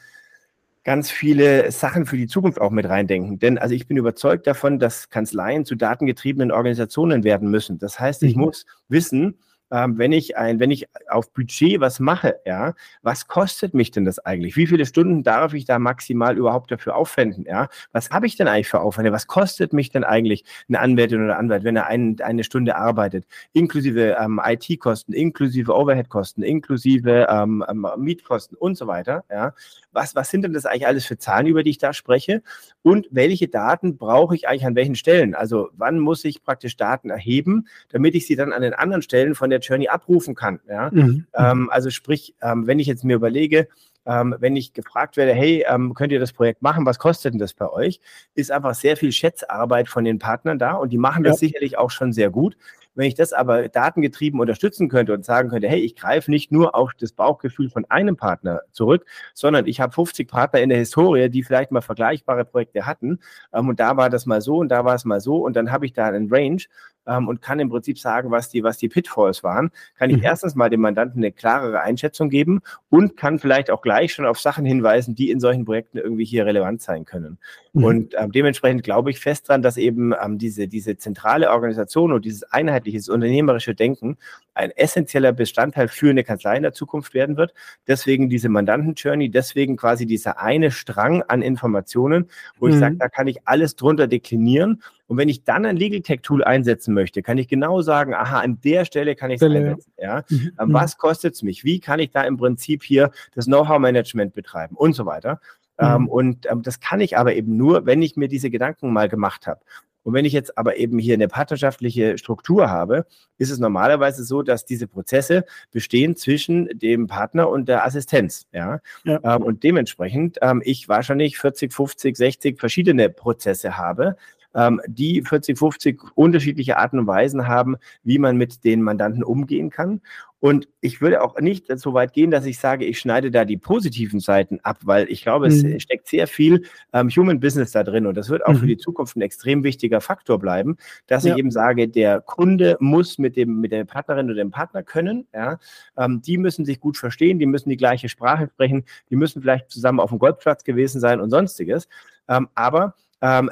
ganz viele Sachen für die Zukunft auch mit reindenken. Denn also ich bin überzeugt davon, dass Kanzleien zu datengetriebenen Organisationen werden müssen. Das heißt, ich mhm. muss wissen, ähm, wenn ich ein, wenn ich auf Budget was mache, ja, was kostet mich denn das eigentlich? Wie viele Stunden darf ich da maximal überhaupt dafür aufwenden? Ja, was habe ich denn eigentlich für Aufwände? Was kostet mich denn eigentlich eine Anwältin oder Anwalt, wenn er ein, eine Stunde arbeitet? Inklusive ähm, IT-Kosten, inklusive Overhead-Kosten, inklusive ähm, ähm, Mietkosten und so weiter. Ja, was, was sind denn das eigentlich alles für Zahlen, über die ich da spreche? Und welche Daten brauche ich eigentlich an welchen Stellen? Also wann muss ich praktisch Daten erheben, damit ich sie dann an den anderen Stellen von der Journey abrufen kann? Ja? Mhm. Ähm, also sprich, ähm, wenn ich jetzt mir überlege, ähm, wenn ich gefragt werde, hey, ähm, könnt ihr das Projekt machen, was kostet denn das bei euch, ist einfach sehr viel Schätzarbeit von den Partnern da und die machen das ja. sicherlich auch schon sehr gut. Wenn ich das aber datengetrieben unterstützen könnte und sagen könnte, hey, ich greife nicht nur auf das Bauchgefühl von einem Partner zurück, sondern ich habe 50 Partner in der Historie, die vielleicht mal vergleichbare Projekte hatten ähm, und da war das mal so und da war es mal so und dann habe ich da einen Range ähm, und kann im Prinzip sagen, was die, was die Pitfalls waren, kann ich mhm. erstens mal dem Mandanten eine klarere Einschätzung geben und kann vielleicht auch gleich schon auf Sachen hinweisen, die in solchen Projekten irgendwie hier relevant sein können. Mhm. Und ähm, dementsprechend glaube ich fest dran, dass eben ähm, diese, diese zentrale Organisation und dieses einheitliche unternehmerische Denken ein essentieller Bestandteil für eine Kanzlei in der Zukunft werden wird. Deswegen diese Mandanten-Journey, deswegen quasi dieser eine Strang an Informationen, wo mhm. ich sage, da kann ich alles drunter deklinieren. Und wenn ich dann ein Legal Tech Tool einsetzen möchte, kann ich genau sagen, aha, an der Stelle kann ich es einsetzen. Ja? Mhm. Ähm, was kostet es mich? Wie kann ich da im Prinzip hier das Know-how-Management betreiben und so weiter? Ähm, mhm. und ähm, das kann ich aber eben nur, wenn ich mir diese Gedanken mal gemacht habe. Und wenn ich jetzt aber eben hier eine partnerschaftliche Struktur habe, ist es normalerweise so, dass diese Prozesse bestehen zwischen dem Partner und der Assistenz. Ja? ja. Ähm, und dementsprechend ähm, ich wahrscheinlich 40, 50, 60 verschiedene Prozesse habe, ähm, die 40, 50 unterschiedliche Arten und Weisen haben, wie man mit den Mandanten umgehen kann. Und ich würde auch nicht so weit gehen, dass ich sage, ich schneide da die positiven Seiten ab, weil ich glaube, mhm. es steckt sehr viel ähm, Human Business da drin und das wird auch mhm. für die Zukunft ein extrem wichtiger Faktor bleiben, dass ja. ich eben sage, der Kunde muss mit dem mit der Partnerin oder dem Partner können. Ja, ähm, die müssen sich gut verstehen, die müssen die gleiche Sprache sprechen, die müssen vielleicht zusammen auf dem Golfplatz gewesen sein und sonstiges. Ähm, aber ähm,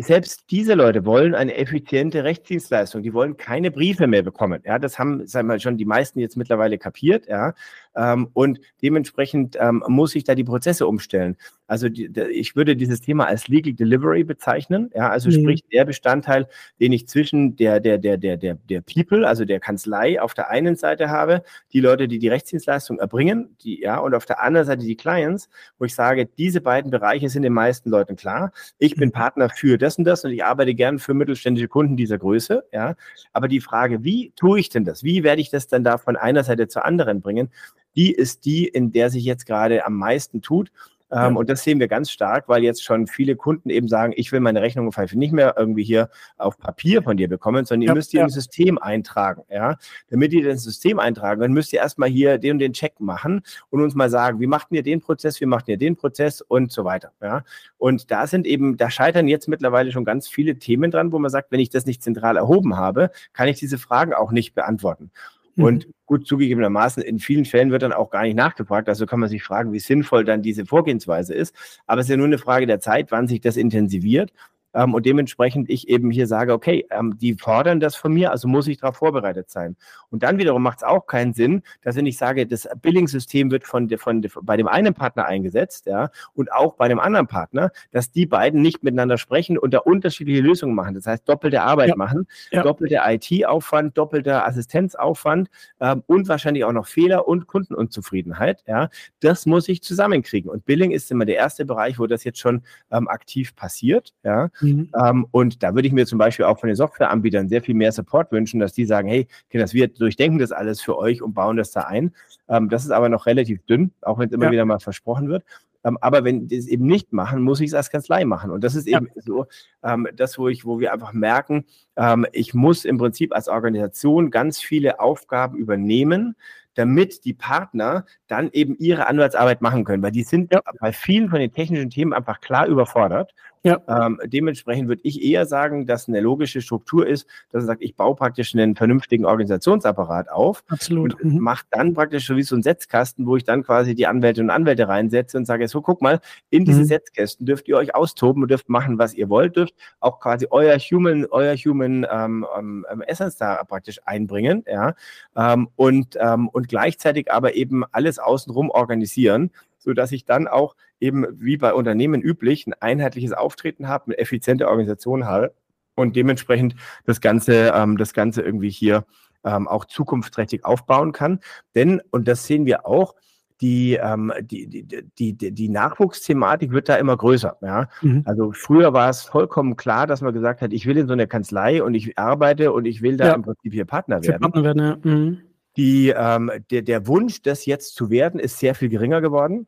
selbst diese Leute wollen eine effiziente Rechtsdienstleistung. Die wollen keine Briefe mehr bekommen. Ja, das haben, sagen wir schon die meisten jetzt mittlerweile kapiert. Ja, ähm, und dementsprechend ähm, muss ich da die Prozesse umstellen. Also die, ich würde dieses Thema als Legal Delivery bezeichnen. Ja, also mhm. sprich der Bestandteil, den ich zwischen der, der, der, der, der, der People, also der Kanzlei auf der einen Seite habe, die Leute, die die Rechtsdienstleistung erbringen, die, ja, und auf der anderen Seite die Clients, wo ich sage, diese beiden Bereiche sind den meisten Leuten klar. Ich bin mhm. Partner für das und das und ich arbeite gern für mittelständische Kunden dieser Größe. Ja, aber die Frage, wie tue ich denn das? Wie werde ich das dann da von einer Seite zur anderen bringen? die ist die, in der sich jetzt gerade am meisten tut. Ähm, und das sehen wir ganz stark, weil jetzt schon viele Kunden eben sagen, ich will meine Rechnung nicht mehr irgendwie hier auf Papier von dir bekommen, sondern ihr müsst die ja. im System eintragen. Ja? Damit ihr das System eintragen dann müsst ihr erstmal hier den und den Check machen und uns mal sagen, wie macht ihr den Prozess, wie macht ihr den Prozess und so weiter. Ja? Und da sind eben, da scheitern jetzt mittlerweile schon ganz viele Themen dran, wo man sagt, wenn ich das nicht zentral erhoben habe, kann ich diese Fragen auch nicht beantworten. Mhm. Und gut zugegebenermaßen, in vielen Fällen wird dann auch gar nicht nachgefragt. Also kann man sich fragen, wie sinnvoll dann diese Vorgehensweise ist. Aber es ist ja nur eine Frage der Zeit, wann sich das intensiviert. Ähm, und dementsprechend ich eben hier sage, okay, ähm, die fordern das von mir, also muss ich darauf vorbereitet sein. Und dann wiederum macht es auch keinen Sinn, dass wenn ich sage, das Billing-System wird von, von, bei dem einen Partner eingesetzt, ja, und auch bei dem anderen Partner, dass die beiden nicht miteinander sprechen und da unterschiedliche Lösungen machen. Das heißt, doppelte Arbeit ja. machen, ja. doppelter IT-Aufwand, doppelter Assistenzaufwand ähm, und wahrscheinlich auch noch Fehler und Kundenunzufriedenheit. Ja, das muss ich zusammenkriegen. Und Billing ist immer der erste Bereich, wo das jetzt schon ähm, aktiv passiert. Ja, Mhm. Ähm, und da würde ich mir zum Beispiel auch von den Softwareanbietern sehr viel mehr Support wünschen, dass die sagen, hey, Kinders, wir durchdenken das alles für euch und bauen das da ein. Ähm, das ist aber noch relativ dünn, auch wenn es immer ja. wieder mal versprochen wird. Ähm, aber wenn die es eben nicht machen, muss ich es als Kanzlei machen. Und das ist eben ja. so ähm, das, wo ich, wo wir einfach merken, ähm, ich muss im Prinzip als Organisation ganz viele Aufgaben übernehmen, damit die Partner dann eben ihre Anwaltsarbeit machen können, weil die sind ja. bei vielen von den technischen Themen einfach klar überfordert Ja. Ähm, dementsprechend würde ich eher sagen, dass eine logische Struktur ist, dass er sagt, ich baue praktisch einen vernünftigen Organisationsapparat auf Absolut. und mhm. mache dann praktisch so wie so ein Setzkasten, wo ich dann quasi die Anwälte und Anwälte reinsetze und sage, so guck mal, in diese mhm. Setzkästen dürft ihr euch austoben und dürft machen, was ihr wollt, dürft auch quasi euer Human, euer Human ähm, ähm, Essence da praktisch einbringen, ja, ähm, und, ähm, und gleichzeitig aber eben alles außenrum organisieren, so dass ich dann auch eben wie bei Unternehmen üblich ein einheitliches Auftreten habe, eine effiziente Organisation habe und dementsprechend das Ganze, ähm, das Ganze irgendwie hier ähm, auch zukunftsträchtig aufbauen kann. Denn, und das sehen wir auch, die, ähm, die, die, die, die Nachwuchsthematik wird da immer größer. Ja? Mhm. Also früher war es vollkommen klar, dass man gesagt hat, ich will in so eine Kanzlei und ich arbeite und ich will da ja. im Prinzip hier Partner werden. Partner werden ja. Mhm. Die, ähm, der, der Wunsch, das jetzt zu werden, ist sehr viel geringer geworden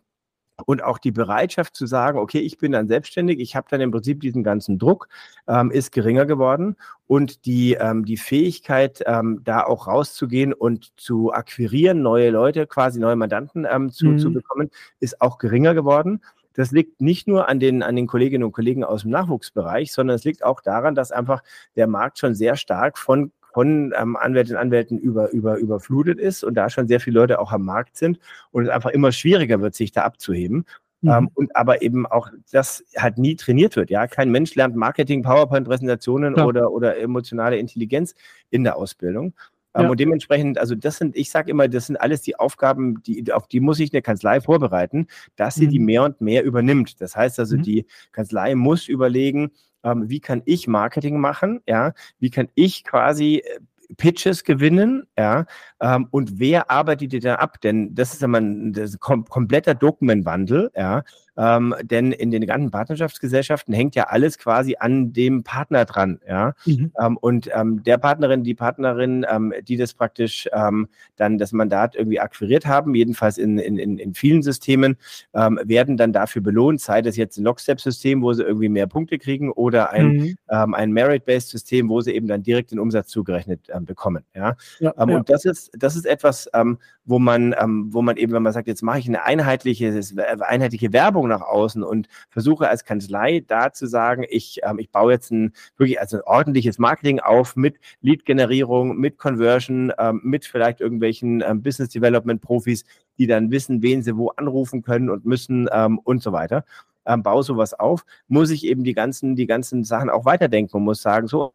und auch die Bereitschaft zu sagen, okay, ich bin dann selbstständig, ich habe dann im Prinzip diesen ganzen Druck, ähm, ist geringer geworden und die, ähm, die Fähigkeit, ähm, da auch rauszugehen und zu akquirieren, neue Leute, quasi neue Mandanten ähm, zu, mhm. zu bekommen, ist auch geringer geworden. Das liegt nicht nur an den, an den Kolleginnen und Kollegen aus dem Nachwuchsbereich, sondern es liegt auch daran, dass einfach der Markt schon sehr stark von von ähm, Anwältinnen und Anwälten über, über, überflutet ist und da schon sehr viele Leute auch am Markt sind und es einfach immer schwieriger wird, sich da abzuheben. Mhm. Ähm, und aber eben auch das halt nie trainiert wird. Ja, kein Mensch lernt Marketing, PowerPoint-Präsentationen ja. oder, oder emotionale Intelligenz in der Ausbildung. Ähm, ja. Und dementsprechend, also das sind, ich sage immer, das sind alles die Aufgaben, die, auf die muss sich eine Kanzlei vorbereiten, dass sie mhm. die mehr und mehr übernimmt. Das heißt also, mhm. die Kanzlei muss überlegen, ähm, wie kann ich Marketing machen, ja, wie kann ich quasi äh, Pitches gewinnen, ja, ähm, und wer arbeitet die da ab? Denn das ist ja mal ein kompletter Dokumentwandel, ja, ähm, denn in den ganzen Partnerschaftsgesellschaften hängt ja alles quasi an dem Partner dran, ja. Mhm. Ähm, und ähm, der Partnerin, die Partnerin, ähm, die das praktisch ähm, dann das Mandat irgendwie akquiriert haben, jedenfalls in, in, in, vielen Systemen, ähm, werden dann dafür belohnt, sei das jetzt ein Lockstep-System, wo sie irgendwie mehr Punkte kriegen, oder ein, mhm. ein Merit-Based-System, wo sie eben dann direkt den Umsatz zugerechnet bekommen. Ja? ja, ja. Und das ist, das ist etwas, wo man, wo man eben, wenn man sagt, jetzt mache ich eine einheitliche, einheitliche Werbung Werbung nach außen und versuche als Kanzlei da zu sagen, ich, ähm, ich baue jetzt ein wirklich also ein ordentliches Marketing auf mit Lead-Generierung, mit Conversion, ähm, mit vielleicht irgendwelchen ähm, Business Development-Profis, die dann wissen, wen sie wo anrufen können und müssen ähm, und so weiter. Ähm, baue sowas auf, muss ich eben die ganzen, die ganzen Sachen auch weiterdenken und muss sagen, so,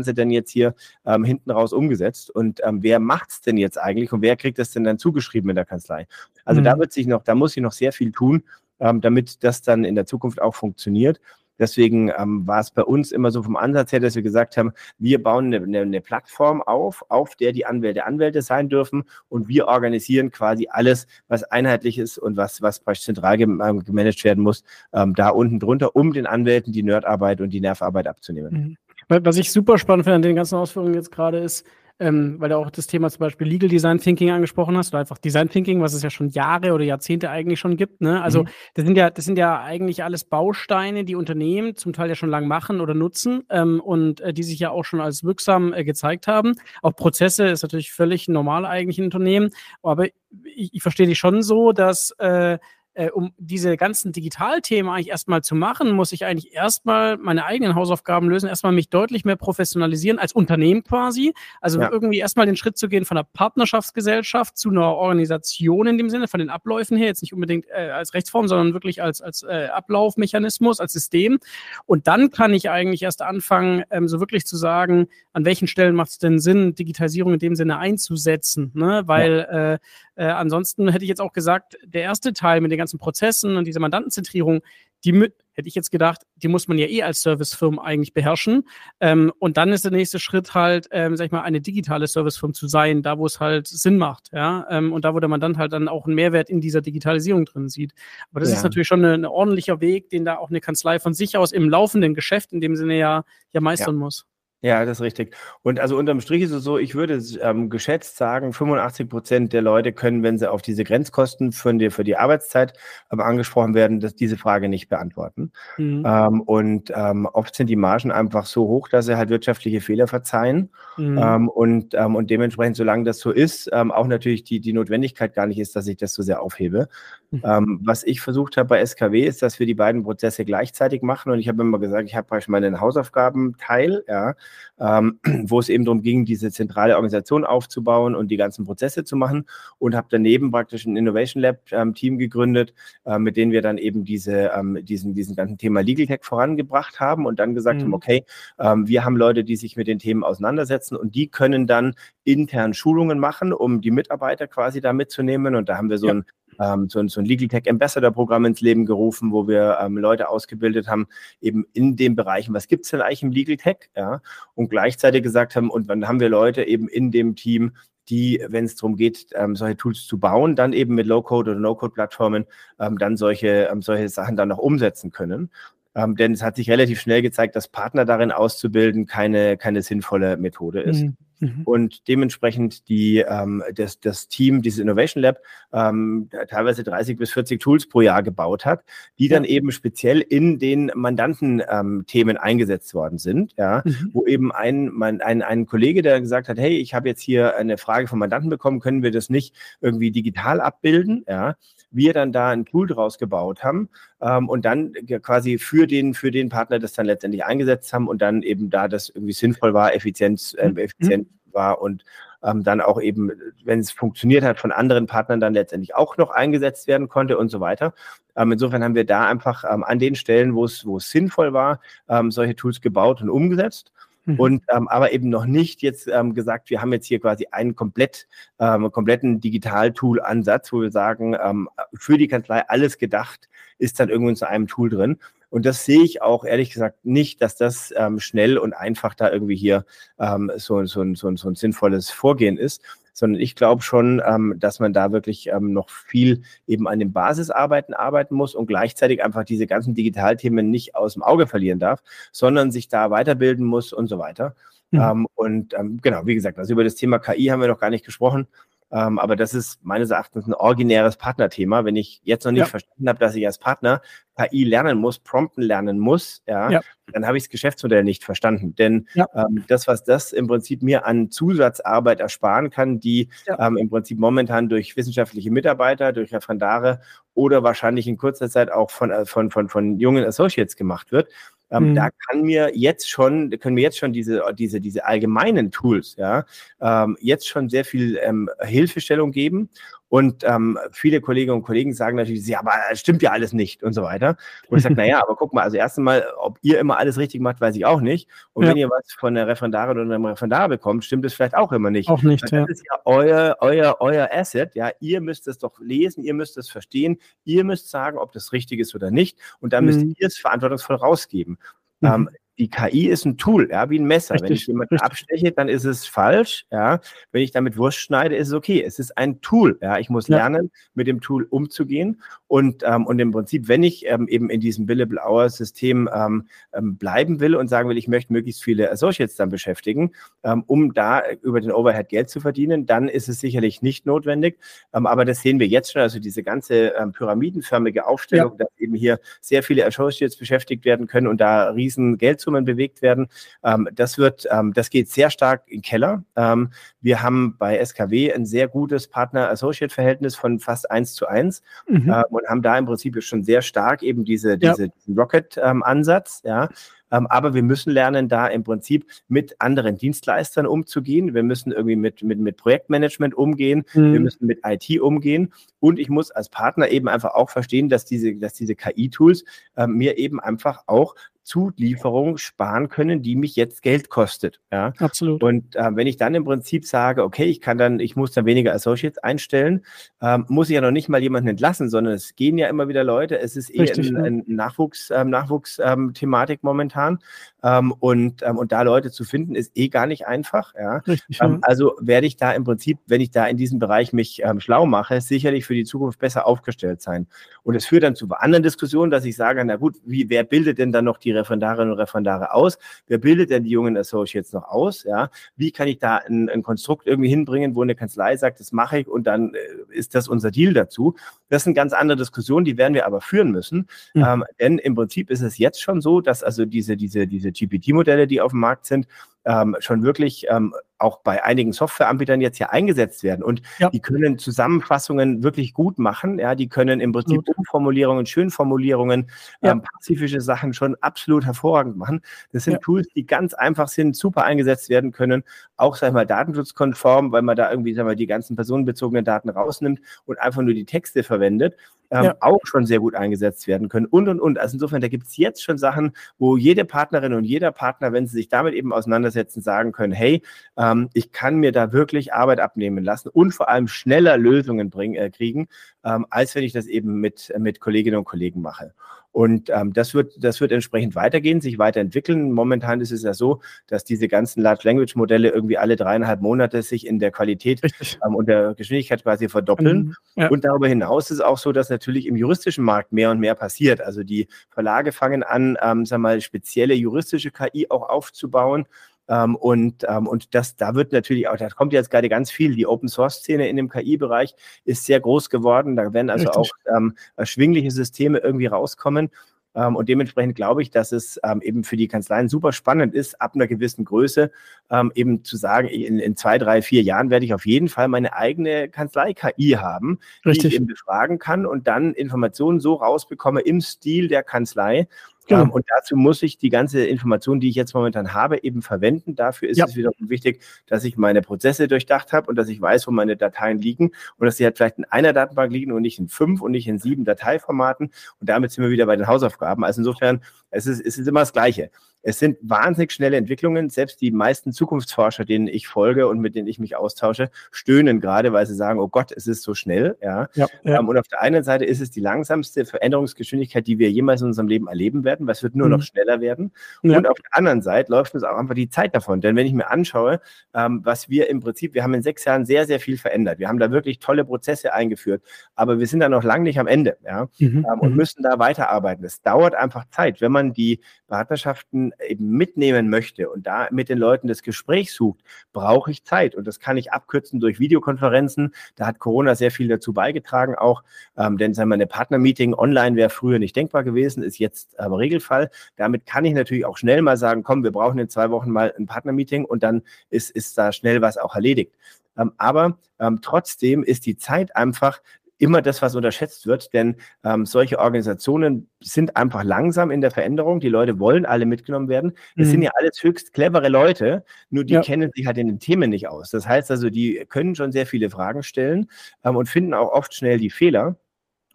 sie denn jetzt hier ähm, hinten raus umgesetzt und ähm, wer es denn jetzt eigentlich und wer kriegt das denn dann zugeschrieben in der Kanzlei? Also mhm. da wird sich noch, da muss sich noch sehr viel tun, ähm, damit das dann in der Zukunft auch funktioniert. Deswegen ähm, war es bei uns immer so vom Ansatz her, dass wir gesagt haben, wir bauen eine, eine, Plattform auf, auf der die Anwälte Anwälte sein dürfen und wir organisieren quasi alles, was einheitlich ist und was, was praktisch zentral ähm, gemanagt werden muss, ähm, da unten drunter, um den Anwälten die Nerdarbeit und die Nervarbeit abzunehmen. Mhm. Was ich super spannend finde an den ganzen Ausführungen jetzt gerade ist, ähm, weil du auch das Thema zum Beispiel Legal Design Thinking angesprochen hast, oder einfach Design Thinking, was es ja schon Jahre oder Jahrzehnte eigentlich schon gibt. Ne? Also mhm. das sind ja, das sind ja eigentlich alles Bausteine, die Unternehmen zum Teil ja schon lang machen oder nutzen ähm, und äh, die sich ja auch schon als wirksam äh, gezeigt haben. Auch Prozesse ist natürlich völlig normal eigentlich in Unternehmen, aber ich, ich verstehe dich schon so, dass äh, äh, um diese ganzen Digitalthemen eigentlich erstmal zu machen, muss ich eigentlich erstmal meine eigenen Hausaufgaben lösen, erstmal mich deutlich mehr professionalisieren als Unternehmen quasi. Also ja. irgendwie erstmal den Schritt zu gehen von einer Partnerschaftsgesellschaft zu einer Organisation in dem Sinne, von den Abläufen her, jetzt nicht unbedingt äh, als Rechtsform, sondern wirklich als, als äh, Ablaufmechanismus, als System. Und dann kann ich eigentlich erst anfangen, ähm, so wirklich zu sagen, an welchen Stellen macht es denn Sinn, Digitalisierung in dem Sinne einzusetzen. Ne? Weil ja. äh, äh, ansonsten hätte ich jetzt auch gesagt, der erste Teil mit den ganzen Prozessen und dieser Mandantenzentrierung, die hätte ich jetzt gedacht, die muss man ja eh als Servicefirma eigentlich beherrschen. Ähm, und dann ist der nächste Schritt halt, ähm, sag ich mal, eine digitale Servicefirma zu sein, da wo es halt Sinn macht, ja. Ähm, und da, wo der Mandant halt dann auch einen Mehrwert in dieser Digitalisierung drin sieht. Aber das ja. ist natürlich schon ein ordentlicher Weg, den da auch eine Kanzlei von sich aus im laufenden Geschäft in dem Sinne ja, ja meistern ja. muss. Ja, das ist richtig. Und also unterm Strich ist es so, ich würde ähm, geschätzt sagen, 85 Prozent der Leute können, wenn sie auf diese Grenzkosten für die, für die Arbeitszeit ähm, angesprochen werden, dass diese Frage nicht beantworten. Mhm. Ähm, und ähm, oft sind die Margen einfach so hoch, dass sie halt wirtschaftliche Fehler verzeihen. Mhm. Ähm, und, ähm, und dementsprechend, solange das so ist, auch natürlich die, die Notwendigkeit gar nicht ist, dass ich das so sehr aufhebe. Mhm. was ich versucht habe bei SKW, ist, dass wir die beiden Prozesse gleichzeitig machen. Und ich habe immer gesagt, ich habe praktisch meinen Hausaufgabenteil, ja, ähm, <clears throat> wo es eben darum ging, diese zentrale Organisation aufzubauen und die ganzen Prozesse zu machen und habe daneben praktisch ein Innovation Lab ähm, Team gegründet, äh, mit denen wir dann eben diese, ähm, diesen, diesen ganzen Thema Legal Tech vorangebracht haben und dann gesagt mhm. haben, okay, ähm, wir haben Leute, die sich mit den Themen auseinandersetzen und die können dann intern Schulungen machen, um die Mitarbeiter quasi da mitzunehmen und da haben wir so ja. ein ähm, so, so, ein Legal Tech Ambassador Programm ins Leben gerufen, wo wir ähm, Leute ausgebildet haben, eben in den Bereichen, was gibt es denn eigentlich im Legal Tech, ja, und gleichzeitig gesagt haben, und dann haben wir Leute eben in dem Team, die, wenn es darum geht, ähm, solche Tools zu bauen, dann eben mit Low-Code oder No-Code-Plattformen ähm, dann solche, ähm, solche Sachen dann noch umsetzen können. Ähm, denn es hat sich relativ schnell gezeigt, dass Partner darin auszubilden keine, keine sinnvolle Methode ist. Mhm. Mhm. Und dementsprechend die, ähm, das, das Team, dieses Innovation Lab, ähm, teilweise 30 bis 40 Tools pro Jahr gebaut hat, die dann eben speziell in den Mandanten-Themen ähm, eingesetzt worden sind. Ja, mhm. wo eben ein, mein, ein, ein Kollege, der gesagt hat, hey, ich habe jetzt hier eine Frage vom Mandanten bekommen, können wir das nicht irgendwie digital abbilden? Ja, wir dann da ein Tool draus gebaut haben ähm, und dann quasi für den, für den Partner das dann letztendlich eingesetzt haben und dann eben da das irgendwie sinnvoll war, effizient, äh, effizient mhm. war und ähm, dann auch eben, wenn es funktioniert hat, von anderen Partnern dann letztendlich auch noch eingesetzt werden konnte und so weiter. Ähm, insofern haben wir da einfach ähm, an den Stellen, wo es, wo es sinnvoll war, ähm, solche Tools gebaut und umgesetzt. Mhm. Und ähm, aber eben noch nicht jetzt ähm, gesagt, wir haben jetzt hier quasi einen komplett, ähm, kompletten Digital-Tool-Ansatz, wo wir sagen, ähm, für die Kanzlei alles gedacht, ist dann irgendwo in einem Tool drin. Und das sehe ich auch ehrlich gesagt nicht, dass das ähm, schnell und einfach da irgendwie hier ähm, so, so, so, so ein sinnvolles Vorgehen ist sondern ich glaube schon, ähm, dass man da wirklich ähm, noch viel eben an den Basisarbeiten arbeiten muss und gleichzeitig einfach diese ganzen Digitalthemen nicht aus dem Auge verlieren darf, sondern sich da weiterbilden muss und so weiter. Mhm. Ähm, und ähm, genau, wie gesagt, also über das Thema KI haben wir noch gar nicht gesprochen. Ähm, aber das ist meines Erachtens ein originäres Partnerthema. Wenn ich jetzt noch nicht ja. verstanden habe, dass ich als Partner KI lernen muss, prompten lernen muss, ja, ja. dann habe ich das Geschäftsmodell nicht verstanden. Denn ja. ähm, das, was das im Prinzip mir an Zusatzarbeit ersparen kann, die ähm, im Prinzip momentan durch wissenschaftliche Mitarbeiter, durch Referendare oder wahrscheinlich in kurzer Zeit auch von, äh, von, von, von jungen Associates gemacht wird, ähm, mhm. Da kann mir jetzt schon, können mir jetzt schon diese, diese, diese allgemeinen Tools, ja, ähm, jetzt schon sehr viel ähm, Hilfestellung geben. Und ähm, viele Kolleginnen und Kollegen sagen natürlich, ja, aber es stimmt ja alles nicht und so weiter. Und ich sage, naja, aber guck mal, also erst einmal, ob ihr immer alles richtig macht, weiß ich auch nicht. Und ja. wenn ihr was von der Referendarin oder einem Referendar bekommt, stimmt es vielleicht auch immer nicht. Auch nicht, Weil das ja. ist ja euer, euer, euer Asset, ja. Ihr müsst es doch lesen, ihr müsst es verstehen, ihr müsst sagen, ob das richtig ist oder nicht. Und dann müsst mhm. ihr es verantwortungsvoll rausgeben. Mhm. Ähm, die KI ist ein Tool, ja, wie ein Messer. Richtig, Wenn ich jemanden richtig. absteche, dann ist es falsch, ja. Wenn ich damit Wurst schneide, ist es okay. Es ist ein Tool, ja. Ich muss ja. lernen, mit dem Tool umzugehen und, ähm, und im Prinzip, wenn ich ähm, eben in diesem Billable Hour System ähm, ähm, bleiben will und sagen will, ich möchte möglichst viele Associates dann beschäftigen, ähm, um da über den Overhead Geld zu verdienen, dann ist es sicherlich nicht notwendig. Ähm, aber das sehen wir jetzt schon, also diese ganze pyramidenförmige Aufstellung, ja. dass eben hier sehr viele Associates beschäftigt werden können und da riesen Geld Geldsummen bewegt werden. Ähm, das wird, ähm, das geht sehr stark in den Keller. Ähm, wir haben bei SKW ein sehr gutes Partner-Associate-Verhältnis von fast eins zu eins mhm. äh, und haben da im Prinzip schon sehr stark eben diese, diese ja. Rocket-Ansatz, ja. Ähm, aber wir müssen lernen, da im Prinzip mit anderen Dienstleistern umzugehen. Wir müssen irgendwie mit, mit, mit Projektmanagement umgehen. Mhm. Wir müssen mit IT umgehen. Und ich muss als Partner eben einfach auch verstehen, dass diese, dass diese KI-Tools äh, mir eben einfach auch Zulieferung sparen können, die mich jetzt Geld kostet. Ja, absolut. Und äh, wenn ich dann im Prinzip sage, okay, ich kann dann, ich muss dann weniger Associates einstellen, ähm, muss ich ja noch nicht mal jemanden entlassen, sondern es gehen ja immer wieder Leute. Es ist eher Richtig, ein, ein Nachwuchs, ähm, Nachwuchsthematik ähm, momentan. Ähm, und, ähm, und da Leute zu finden, ist eh gar nicht einfach. Ja? Richtig, ähm, also werde ich da im Prinzip, wenn ich da in diesem Bereich mich ähm, schlau mache, sicherlich für die Zukunft besser aufgestellt sein. Und es führt dann zu anderen Diskussionen, dass ich sage, na gut, wie, wer bildet denn dann noch die Referendarinnen und Referendare aus? Wer bildet denn die jungen Associates noch aus? Ja? Wie kann ich da ein, ein Konstrukt irgendwie hinbringen, wo eine Kanzlei sagt, das mache ich und dann äh, ist das unser Deal dazu? Das sind ganz andere Diskussionen, die werden wir aber führen müssen. Mhm. Ähm, denn im Prinzip ist es jetzt schon so, dass also diese, diese, diese GPT-Modelle, die auf dem Markt sind, ähm, schon wirklich ähm, auch bei einigen Softwareanbietern jetzt hier eingesetzt werden. Und ja. die können Zusammenfassungen wirklich gut machen. Ja, die können im Prinzip gut. Umformulierungen, Schönformulierungen, ja. ähm, pazifische Sachen schon absolut hervorragend machen. Das sind ja. Tools, die ganz einfach sind, super eingesetzt werden können, auch, sag ich mal, datenschutzkonform, weil man da irgendwie, sag mal, die ganzen personenbezogenen Daten rausnimmt und einfach nur die Texte verwendet ähm, ja. auch schon sehr gut eingesetzt werden können und und und. Also insofern, da gibt es jetzt schon Sachen, wo jede Partnerin und jeder Partner, wenn sie sich damit eben auseinandersetzen, sagen können, hey, ähm, ich kann mir da wirklich Arbeit abnehmen lassen und vor allem schneller Lösungen bringen, äh, kriegen, ähm, als wenn ich das eben mit, mit Kolleginnen und Kollegen mache. Und ähm, das, wird, das wird entsprechend weitergehen, sich weiterentwickeln. Momentan ist es ja so, dass diese ganzen Large Language Modelle irgendwie alle dreieinhalb Monate sich in der Qualität ähm, und der Geschwindigkeit quasi verdoppeln. Mhm, ja. Und darüber hinaus ist es auch so, dass natürlich im juristischen Markt mehr und mehr passiert. Also die Verlage fangen an, ähm, sagen wir mal, spezielle juristische KI auch aufzubauen. Ähm, und, ähm, und das, da wird natürlich auch, da kommt jetzt gerade ganz viel. Die Open Source Szene in dem KI-Bereich ist sehr groß geworden. Da werden also Richtig. auch ähm, erschwingliche Systeme irgendwie rauskommen. Ähm, und dementsprechend glaube ich, dass es ähm, eben für die Kanzleien super spannend ist, ab einer gewissen Größe ähm, eben zu sagen, in, in, zwei, drei, vier Jahren werde ich auf jeden Fall meine eigene Kanzlei-KI haben, Richtig. die ich eben befragen kann und dann Informationen so rausbekomme im Stil der Kanzlei, Genau. Ähm, und dazu muss ich die ganze Information, die ich jetzt momentan habe, eben verwenden. Dafür ist ja. es wiederum wichtig, dass ich meine Prozesse durchdacht habe und dass ich weiß, wo meine Dateien liegen und dass sie halt vielleicht in einer Datenbank liegen und nicht in fünf und nicht in sieben Dateiformaten. Und damit sind wir wieder bei den Hausaufgaben. Also insofern, es ist, es ist immer das Gleiche. Es sind wahnsinnig schnelle Entwicklungen. Selbst die meisten Zukunftsforscher, denen ich folge und mit denen ich mich austausche, stöhnen gerade, weil sie sagen, oh Gott, es ist so schnell. Ja. ja, ja. Ähm, und auf der einen Seite ist es die langsamste Veränderungsgeschwindigkeit, die wir jemals in unserem Leben erleben werden, weil es wird nur mhm. noch schneller werden. Ja. Und auf der anderen Seite läuft uns auch einfach die Zeit davon. Denn wenn ich mir anschaue, ähm, was wir im Prinzip, wir haben in sechs Jahren sehr, sehr viel verändert. Wir haben da wirklich tolle Prozesse eingeführt, aber wir sind da noch lange nicht am Ende ja, mhm. ähm, und mhm. müssen da weiterarbeiten. Es dauert einfach Zeit. Wenn man die Partnerschaften eben mitnehmen möchte und da mit den Leuten das Gespräch sucht, brauche ich Zeit. Und das kann ich abkürzen durch Videokonferenzen. Da hat Corona sehr viel dazu beigetragen, auch, ähm, denn sagen wir, eine Partnermeeting online wäre früher nicht denkbar gewesen, ist jetzt aber Regelfall. Damit kann ich natürlich auch schnell mal sagen, komm, wir brauchen in zwei Wochen mal ein Partnermeeting und dann ist, ist da schnell was auch erledigt. Ähm, aber ähm, trotzdem ist die Zeit einfach immer das, was unterschätzt wird, denn ähm, solche Organisationen sind einfach langsam in der Veränderung. Die Leute wollen alle mitgenommen werden. Das mhm. sind ja alles höchst clevere Leute, nur die ja. kennen sich halt in den Themen nicht aus. Das heißt also, die können schon sehr viele Fragen stellen ähm, und finden auch oft schnell die Fehler.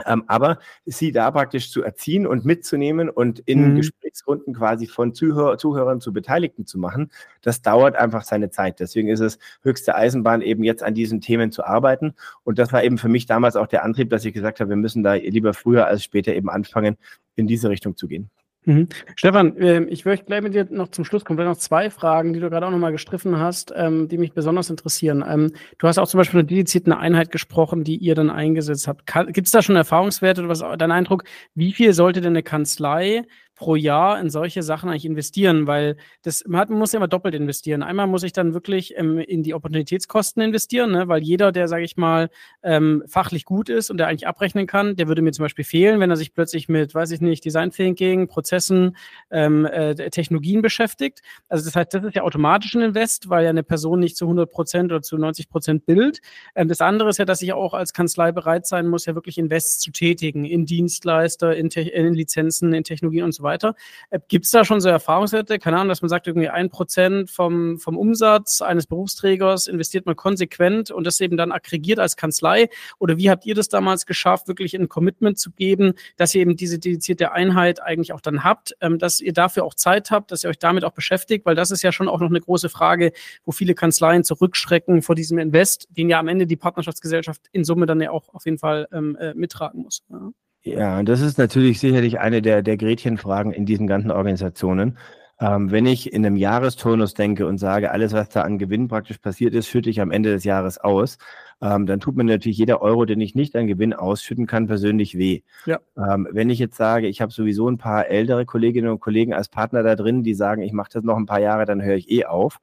Ähm, aber sie da praktisch zu erziehen und mitzunehmen und in mhm. Gesprächsrunden quasi von Zuhör Zuhörern zu Beteiligten zu machen, das dauert einfach seine Zeit. Deswegen ist es höchste Eisenbahn, eben jetzt an diesen Themen zu arbeiten. Und das war eben für mich damals auch der Antrieb, dass ich gesagt habe, wir müssen da lieber früher als später eben anfangen, in diese Richtung zu gehen. Mhm. Stefan, äh, ich möchte gleich mit dir noch zum Schluss kommen. Vielleicht noch zwei Fragen, die du gerade auch nochmal gestriffen hast, ähm, die mich besonders interessieren. Ähm, du hast auch zum Beispiel eine dedizierte Einheit gesprochen, die ihr dann eingesetzt habt. Gibt es da schon Erfahrungswerte oder was dein Eindruck? Wie viel sollte denn eine Kanzlei pro Jahr in solche Sachen eigentlich investieren, weil das man, hat, man muss ja immer doppelt investieren. Einmal muss ich dann wirklich ähm, in die Opportunitätskosten investieren, ne? weil jeder, der, sage ich mal, ähm, fachlich gut ist und der eigentlich abrechnen kann, der würde mir zum Beispiel fehlen, wenn er sich plötzlich mit, weiß ich nicht, Design Thinking, Prozessen, ähm, äh, Technologien beschäftigt. Also das heißt, das ist ja automatisch ein Invest, weil ja eine Person nicht zu 100 Prozent oder zu 90 Prozent bildet. Ähm, das andere ist ja, dass ich auch als Kanzlei bereit sein muss, ja wirklich Invests zu tätigen in Dienstleister, in, in Lizenzen, in Technologien und so weiter weiter. Äh, Gibt es da schon so Erfahrungswerte? Keine Ahnung, dass man sagt, irgendwie ein Prozent vom, vom Umsatz eines Berufsträgers investiert man konsequent und das eben dann aggregiert als Kanzlei? Oder wie habt ihr das damals geschafft, wirklich ein Commitment zu geben, dass ihr eben diese dedizierte Einheit eigentlich auch dann habt, ähm, dass ihr dafür auch Zeit habt, dass ihr euch damit auch beschäftigt? Weil das ist ja schon auch noch eine große Frage, wo viele Kanzleien zurückschrecken vor diesem Invest, den ja am Ende die Partnerschaftsgesellschaft in Summe dann ja auch auf jeden Fall ähm, äh, mittragen muss. Ja. Ja, das ist natürlich sicherlich eine der, der Gretchenfragen in diesen ganzen Organisationen. Ähm, wenn ich in einem Jahrestonus denke und sage, alles, was da an Gewinn praktisch passiert ist, schütte ich am Ende des Jahres aus, ähm, dann tut mir natürlich jeder Euro, den ich nicht an Gewinn ausschütten kann, persönlich weh. Ja. Ähm, wenn ich jetzt sage, ich habe sowieso ein paar ältere Kolleginnen und Kollegen als Partner da drin, die sagen, ich mache das noch ein paar Jahre, dann höre ich eh auf,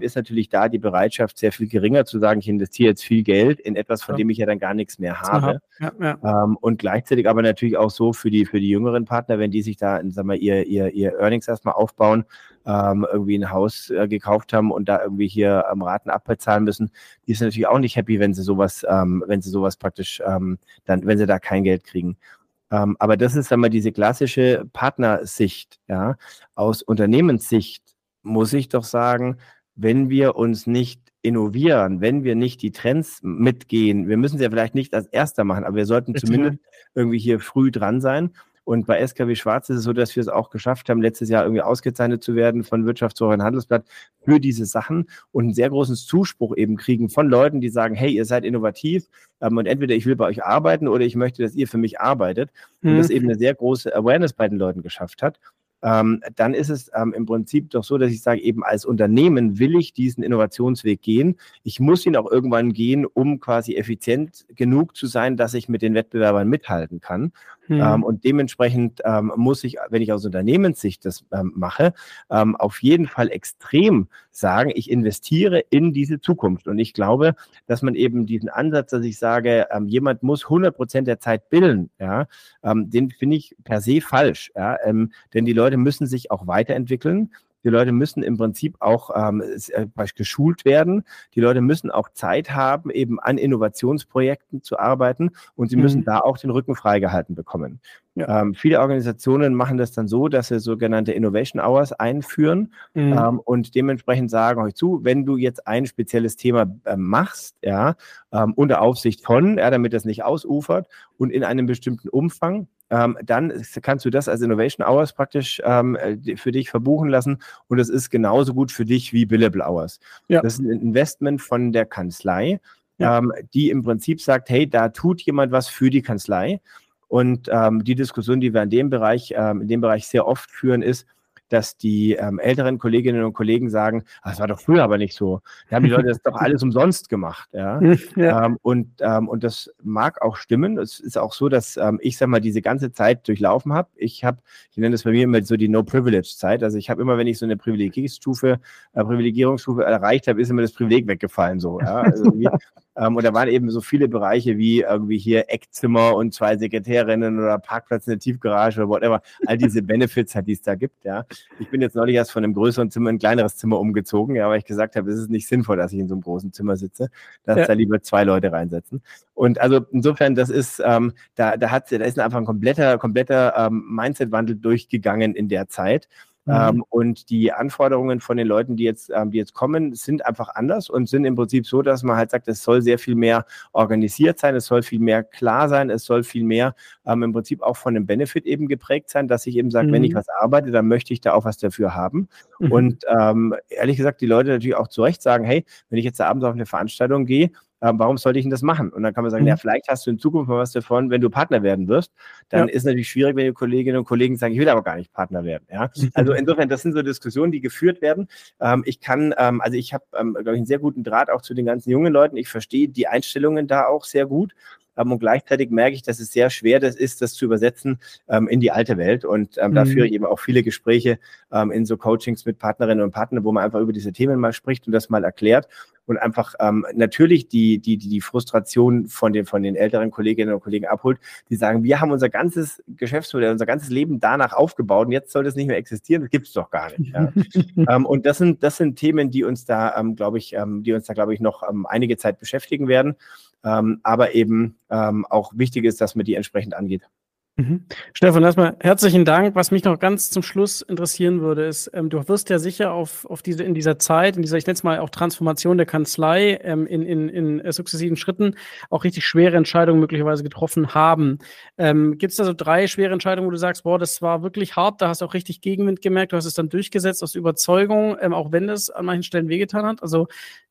ist natürlich da die Bereitschaft sehr viel geringer zu sagen, ich investiere jetzt viel Geld in etwas, von ja. dem ich ja dann gar nichts mehr habe. Ja, ja. Ähm, und gleichzeitig aber natürlich auch so für die, für die jüngeren Partner, wenn die sich da, sagen wir, ihr, ihr, ihr Earnings erstmal aufbauen, ähm, irgendwie ein Haus äh, gekauft haben und da irgendwie hier ähm, Raten abbezahlen müssen, die sind natürlich auch nicht happy, wenn sie sowas, ähm, wenn sie sowas praktisch ähm, dann, wenn sie da kein Geld kriegen. Ähm, aber das ist einmal diese klassische Partnersicht, ja. Aus Unternehmenssicht muss ich doch sagen, wenn wir uns nicht innovieren, wenn wir nicht die Trends mitgehen, wir müssen sie ja vielleicht nicht als erster machen, aber wir sollten zumindest irgendwie hier früh dran sein. Und bei SKW Schwarz ist es so, dass wir es auch geschafft haben, letztes Jahr irgendwie ausgezeichnet zu werden von Wirtschaftswoche und Handelsblatt für diese Sachen und einen sehr großen Zuspruch eben kriegen von Leuten, die sagen, hey, ihr seid innovativ ähm, und entweder ich will bei euch arbeiten oder ich möchte, dass ihr für mich arbeitet. Und mhm. das eben eine sehr große Awareness bei den Leuten geschafft hat ähm, dann ist es ähm, im Prinzip doch so, dass ich sage, eben als Unternehmen will ich diesen Innovationsweg gehen. Ich muss ihn auch irgendwann gehen, um quasi effizient genug zu sein, dass ich mit den Wettbewerbern mithalten kann. Mhm. Ähm, und dementsprechend ähm, muss ich, wenn ich aus Unternehmenssicht das ähm, mache, ähm, auf jeden Fall extrem sagen, ich investiere in diese Zukunft. Und ich glaube, dass man eben diesen Ansatz, dass ich sage, jemand muss 100 Prozent der Zeit bilden, ja, den finde ich per se falsch. Ja, denn die Leute müssen sich auch weiterentwickeln. Die Leute müssen im Prinzip auch ähm, äh, geschult werden. Die Leute müssen auch Zeit haben, eben an Innovationsprojekten zu arbeiten und sie mhm. müssen da auch den Rücken freigehalten bekommen. Ja. Ähm, viele Organisationen machen das dann so, dass sie sogenannte Innovation Hours einführen mhm. ähm, und dementsprechend sagen euch zu, wenn du jetzt ein spezielles Thema äh, machst, ja, ähm, unter Aufsicht von, ja, damit das nicht ausufert und in einem bestimmten Umfang, ähm, dann kannst du das als Innovation Hours praktisch ähm, äh, für dich verbuchen lassen und es ist genauso gut für dich wie Billable Hours. Ja. Das ist ein Investment von der Kanzlei, ja. ähm, die im Prinzip sagt, hey, da tut jemand was für die Kanzlei. Und ähm, die Diskussion, die wir in dem Bereich, ähm, in dem Bereich sehr oft führen, ist, dass die ähm, älteren Kolleginnen und Kollegen sagen, ah, das war doch früher aber nicht so. Da haben die Leute das doch <laughs> alles umsonst gemacht. Ja? ja. Ähm, und, ähm, und das mag auch stimmen. Es ist auch so, dass ähm, ich, sag mal, diese ganze Zeit durchlaufen habe. Ich habe, ich nenne das bei mir immer so die No-Privilege-Zeit. Also ich habe immer, wenn ich so eine Privilegierungsstufe, äh, Privilegierungsstufe erreicht habe, ist immer das Privileg weggefallen. So, ja? also ähm, und da waren eben so viele Bereiche wie irgendwie hier Eckzimmer und zwei Sekretärinnen oder Parkplatz in der Tiefgarage oder whatever. All diese Benefits hat, die es da gibt, ja. Ich bin jetzt neulich erst von einem größeren Zimmer in ein kleineres Zimmer umgezogen, ja, weil ich gesagt habe, es ist nicht sinnvoll, dass ich in so einem großen Zimmer sitze, dass ja. da lieber zwei Leute reinsetzen. Und also insofern, das ist, ähm, da, da hat, da ist einfach ein kompletter, kompletter ähm, Mindset-Wandel durchgegangen in der Zeit. Mhm. Ähm, und die Anforderungen von den Leuten, die jetzt, ähm, die jetzt kommen, sind einfach anders und sind im Prinzip so, dass man halt sagt, es soll sehr viel mehr organisiert sein, es soll viel mehr klar sein, es soll viel mehr ähm, im Prinzip auch von dem Benefit eben geprägt sein, dass ich eben sage, mhm. wenn ich mhm. was arbeite, dann möchte ich da auch was dafür haben. Mhm. Und ähm, ehrlich gesagt, die Leute natürlich auch zu Recht sagen, hey, wenn ich jetzt abends auf eine Veranstaltung gehe, ähm, warum sollte ich denn das machen? Und dann kann man sagen, mhm. ja, vielleicht hast du in Zukunft mal was davon, wenn du Partner werden wirst. Dann ja. ist natürlich schwierig, wenn die Kolleginnen und Kollegen sagen, ich will aber gar nicht Partner werden. Ja? <laughs> Also insofern, das sind so Diskussionen, die geführt werden. Ähm, ich kann, ähm, also ich habe, ähm, glaube ich, einen sehr guten Draht auch zu den ganzen jungen Leuten. Ich verstehe die Einstellungen da auch sehr gut. Ähm, und gleichzeitig merke ich, dass es sehr schwer das ist, das zu übersetzen ähm, in die alte Welt. Und ähm, mhm. da führe ich eben auch viele Gespräche in so Coachings mit Partnerinnen und Partnern, wo man einfach über diese Themen mal spricht und das mal erklärt und einfach ähm, natürlich die, die, die, die Frustration von den, von den älteren Kolleginnen und Kollegen abholt, die sagen, wir haben unser ganzes Geschäftsmodell, unser ganzes Leben danach aufgebaut und jetzt soll das nicht mehr existieren, das gibt es doch gar nicht. Ja. <laughs> ähm, und das sind, das sind Themen, die uns da, ähm, glaube ich, ähm, die uns da, glaube ich, noch ähm, einige Zeit beschäftigen werden. Ähm, aber eben ähm, auch wichtig ist, dass man die entsprechend angeht. Mhm. Stefan, erstmal herzlichen Dank. Was mich noch ganz zum Schluss interessieren würde, ist, ähm, du wirst ja sicher auf, auf diese, in dieser Zeit, in dieser, ich nenne es mal auch Transformation der Kanzlei, ähm, in, in, in äh, sukzessiven Schritten auch richtig schwere Entscheidungen möglicherweise getroffen haben. Ähm, Gibt es da so drei schwere Entscheidungen, wo du sagst, boah, das war wirklich hart, da hast du auch richtig Gegenwind gemerkt, du hast es dann durchgesetzt aus Überzeugung, ähm, auch wenn das an manchen Stellen wehgetan hat? Also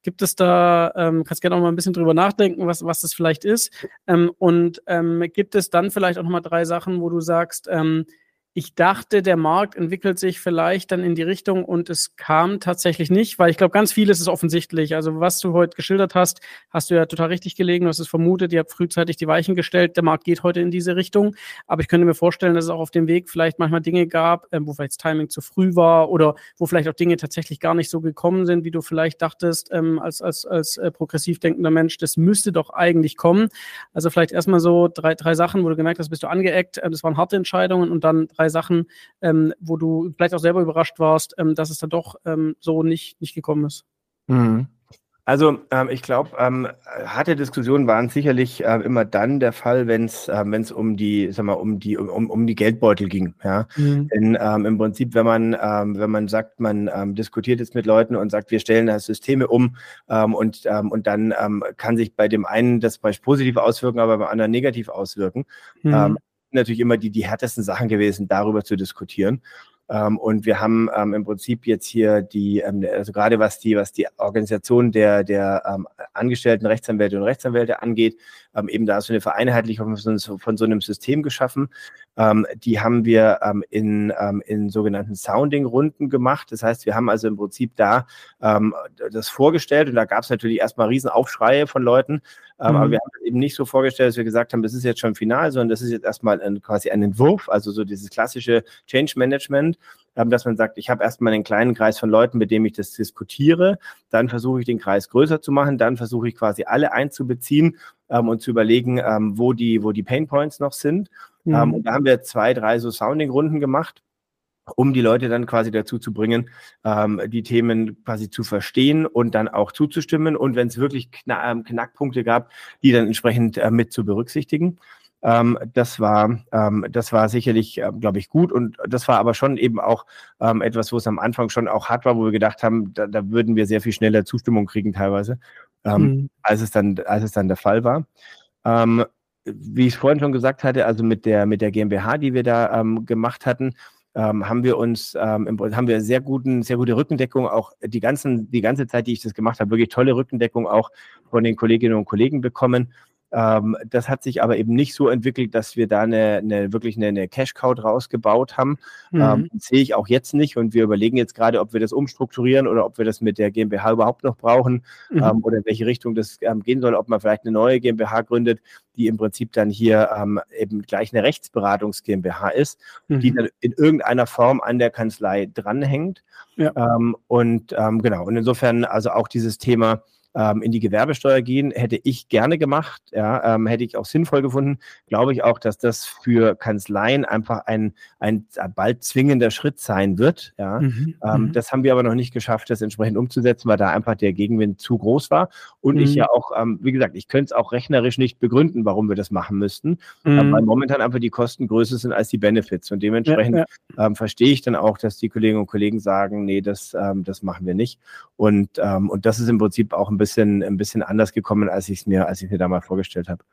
Gibt es da, ähm, kannst gerne auch mal ein bisschen drüber nachdenken, was, was das vielleicht ist. Ähm, und ähm, gibt es dann vielleicht auch nochmal drei Sachen, wo du sagst, ähm, ich dachte, der Markt entwickelt sich vielleicht dann in die Richtung und es kam tatsächlich nicht, weil ich glaube, ganz vieles ist offensichtlich. Also was du heute geschildert hast, hast du ja total richtig gelegen, du hast es vermutet, ihr habt frühzeitig die Weichen gestellt, der Markt geht heute in diese Richtung. Aber ich könnte mir vorstellen, dass es auch auf dem Weg vielleicht manchmal Dinge gab, äh, wo vielleicht das Timing zu früh war oder wo vielleicht auch Dinge tatsächlich gar nicht so gekommen sind, wie du vielleicht dachtest, ähm, als, als, als äh, progressiv denkender Mensch, das müsste doch eigentlich kommen. Also vielleicht erstmal so drei, drei Sachen, wo du gemerkt hast, bist du angeeckt, äh, das waren harte Entscheidungen und dann drei Sachen, ähm, wo du vielleicht auch selber überrascht warst, ähm, dass es dann doch ähm, so nicht, nicht gekommen ist? Mhm. Also ähm, ich glaube, ähm, harte Diskussionen waren sicherlich äh, immer dann der Fall, wenn es äh, wenn es um die, sag mal, um die um, um die Geldbeutel ging. Ja, mhm. denn ähm, im Prinzip, wenn man ähm, wenn man sagt, man ähm, diskutiert jetzt mit Leuten und sagt, wir stellen da Systeme um ähm, und ähm, und dann ähm, kann sich bei dem einen das beispielsweise positiv auswirken, aber beim anderen negativ auswirken. Mhm. Ähm, natürlich immer die, die härtesten Sachen gewesen, darüber zu diskutieren. Ähm, und wir haben ähm, im Prinzip jetzt hier die, ähm, also gerade was die, was die Organisation der, der ähm, angestellten Rechtsanwälte und Rechtsanwälte angeht, ähm, eben da so eine Vereinheitlichung von, von so einem System geschaffen. Ähm, die haben wir ähm, in, ähm, in sogenannten Sounding-Runden gemacht. Das heißt, wir haben also im Prinzip da ähm, das vorgestellt und da gab es natürlich erstmal Riesenaufschreie von Leuten, ähm, mhm. aber wir haben es eben nicht so vorgestellt, dass wir gesagt haben, das ist jetzt schon final, sondern das ist jetzt erstmal ein, quasi ein Entwurf, also so dieses klassische Change Management ähm, dass man sagt, ich habe erstmal einen kleinen Kreis von Leuten, mit dem ich das diskutiere, dann versuche ich den Kreis größer zu machen, dann versuche ich quasi alle einzubeziehen ähm, und zu überlegen, ähm, wo die, wo die Pain Points noch sind. Mhm. Ähm, und da haben wir zwei, drei so Sounding-Runden gemacht um die Leute dann quasi dazu zu bringen, ähm, die Themen quasi zu verstehen und dann auch zuzustimmen und wenn es wirklich Kna ähm, Knackpunkte gab, die dann entsprechend äh, mit zu berücksichtigen. Ähm, das war, ähm, das war sicherlich, äh, glaube ich, gut. Und das war aber schon eben auch ähm, etwas, wo es am Anfang schon auch hart war, wo wir gedacht haben, da, da würden wir sehr viel schneller Zustimmung kriegen teilweise, ähm, mhm. als es dann, als es dann der Fall war. Ähm, wie ich es vorhin schon gesagt hatte, also mit der, mit der GmbH, die wir da ähm, gemacht hatten, ähm, haben wir uns, ähm, haben wir sehr guten, sehr gute Rückendeckung, auch die ganzen, die ganze Zeit, die ich das gemacht habe, wirklich tolle Rückendeckung auch von den Kolleginnen und Kollegen bekommen. Ähm, das hat sich aber eben nicht so entwickelt, dass wir da eine, eine wirklich eine, eine Cash-Cow draus gebaut haben. Mhm. Ähm, sehe ich auch jetzt nicht und wir überlegen jetzt gerade, ob wir das umstrukturieren oder ob wir das mit der GmbH überhaupt noch brauchen mhm. ähm, oder in welche Richtung das ähm, gehen soll, ob man vielleicht eine neue GmbH gründet, die im Prinzip dann hier ähm, eben gleich eine Rechtsberatungs GmbH ist, mhm. die dann in irgendeiner Form an der Kanzlei dranhängt. Ja. Ähm, und genau, und insofern also auch dieses Thema, ähm, in die Gewerbesteuer gehen, hätte ich gerne gemacht, ja, ähm, hätte ich auch sinnvoll gefunden. Glaube ich auch, dass das für Kanzleien einfach ein, ein bald zwingender Schritt sein wird. Ja. Mhm, ähm, mhm. das haben wir aber noch nicht geschafft, das entsprechend umzusetzen, weil da einfach der Gegenwind zu groß war. Und mhm. ich ja auch, ähm, wie gesagt, ich könnte es auch rechnerisch nicht begründen, warum wir das machen müssten, ähm, weil mhm. momentan einfach die Kosten größer sind als die Benefits. Und dementsprechend ja, ja. Ähm, verstehe ich dann auch, dass die Kolleginnen und Kollegen sagen, nee, das, das machen wir nicht. Und, und das ist im Prinzip auch ein bisschen bisschen, ein bisschen anders gekommen, als ich es mir, als ich mir da mal vorgestellt habe.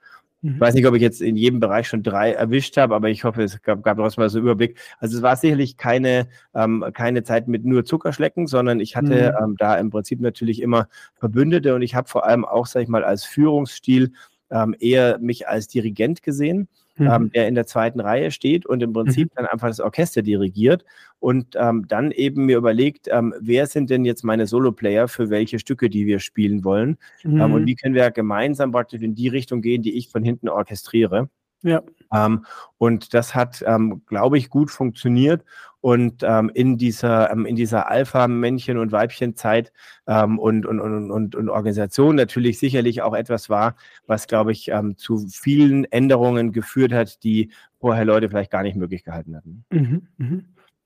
Ich weiß nicht, ob ich jetzt in jedem Bereich schon drei erwischt habe, aber ich hoffe, es gab, gab trotzdem mal so einen Überblick. Also es war sicherlich keine, ähm, keine Zeit mit nur Zuckerschlecken, sondern ich hatte mhm. ähm, da im Prinzip natürlich immer Verbündete und ich habe vor allem auch, sag ich mal, als Führungsstil ähm, eher mich als Dirigent gesehen mhm. ähm, der in der zweiten Reihe steht und im Prinzip mhm. dann einfach das Orchester dirigiert und ähm, dann eben mir überlegt, ähm, wer sind denn jetzt meine Solo-Player für welche Stücke, die wir spielen wollen mhm. und wie können wir gemeinsam praktisch in die Richtung gehen, die ich von hinten orchestriere. Ja. Ähm, und das hat, ähm, glaube ich, gut funktioniert und ähm, in dieser, ähm, in dieser Alpha-Männchen- und Weibchen-Zeit ähm, und, und, und, und, und Organisation natürlich sicherlich auch etwas war, was, glaube ich, ähm, zu vielen Änderungen geführt hat, die vorher Leute vielleicht gar nicht möglich gehalten hatten. Mhm, mh.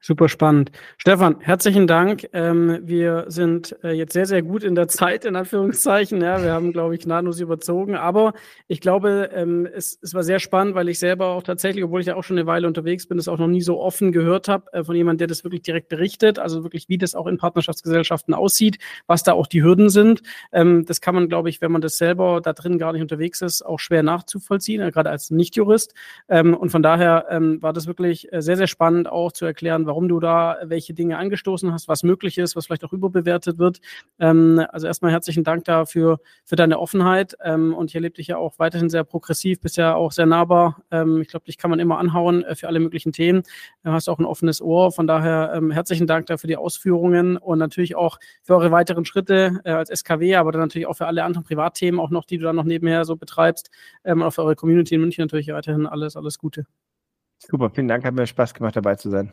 Super spannend. Stefan, herzlichen Dank. Ähm, wir sind äh, jetzt sehr, sehr gut in der Zeit, in Anführungszeichen. Ja, wir haben, glaube ich, nahtlos überzogen. Aber ich glaube, ähm, es, es war sehr spannend, weil ich selber auch tatsächlich, obwohl ich ja auch schon eine Weile unterwegs bin, es auch noch nie so offen gehört habe äh, von jemandem, der das wirklich direkt berichtet. Also wirklich, wie das auch in Partnerschaftsgesellschaften aussieht, was da auch die Hürden sind. Ähm, das kann man, glaube ich, wenn man das selber da drin gar nicht unterwegs ist, auch schwer nachzuvollziehen, äh, gerade als Nichtjurist. Ähm, und von daher ähm, war das wirklich äh, sehr, sehr spannend auch zu erklären, warum warum du da welche Dinge angestoßen hast, was möglich ist, was vielleicht auch überbewertet wird. Ähm, also erstmal herzlichen Dank dafür für deine Offenheit ähm, und ich erlebe dich ja auch weiterhin sehr progressiv, bist ja auch sehr nahbar. Ähm, ich glaube, dich kann man immer anhauen äh, für alle möglichen Themen. Du hast auch ein offenes Ohr. Von daher ähm, herzlichen Dank dafür die Ausführungen und natürlich auch für eure weiteren Schritte äh, als SKW, aber dann natürlich auch für alle anderen Privatthemen, auch noch, die du dann noch nebenher so betreibst. Ähm, auch für eure Community in München natürlich weiterhin alles, alles Gute. Super, vielen Dank, hat mir Spaß gemacht, dabei zu sein.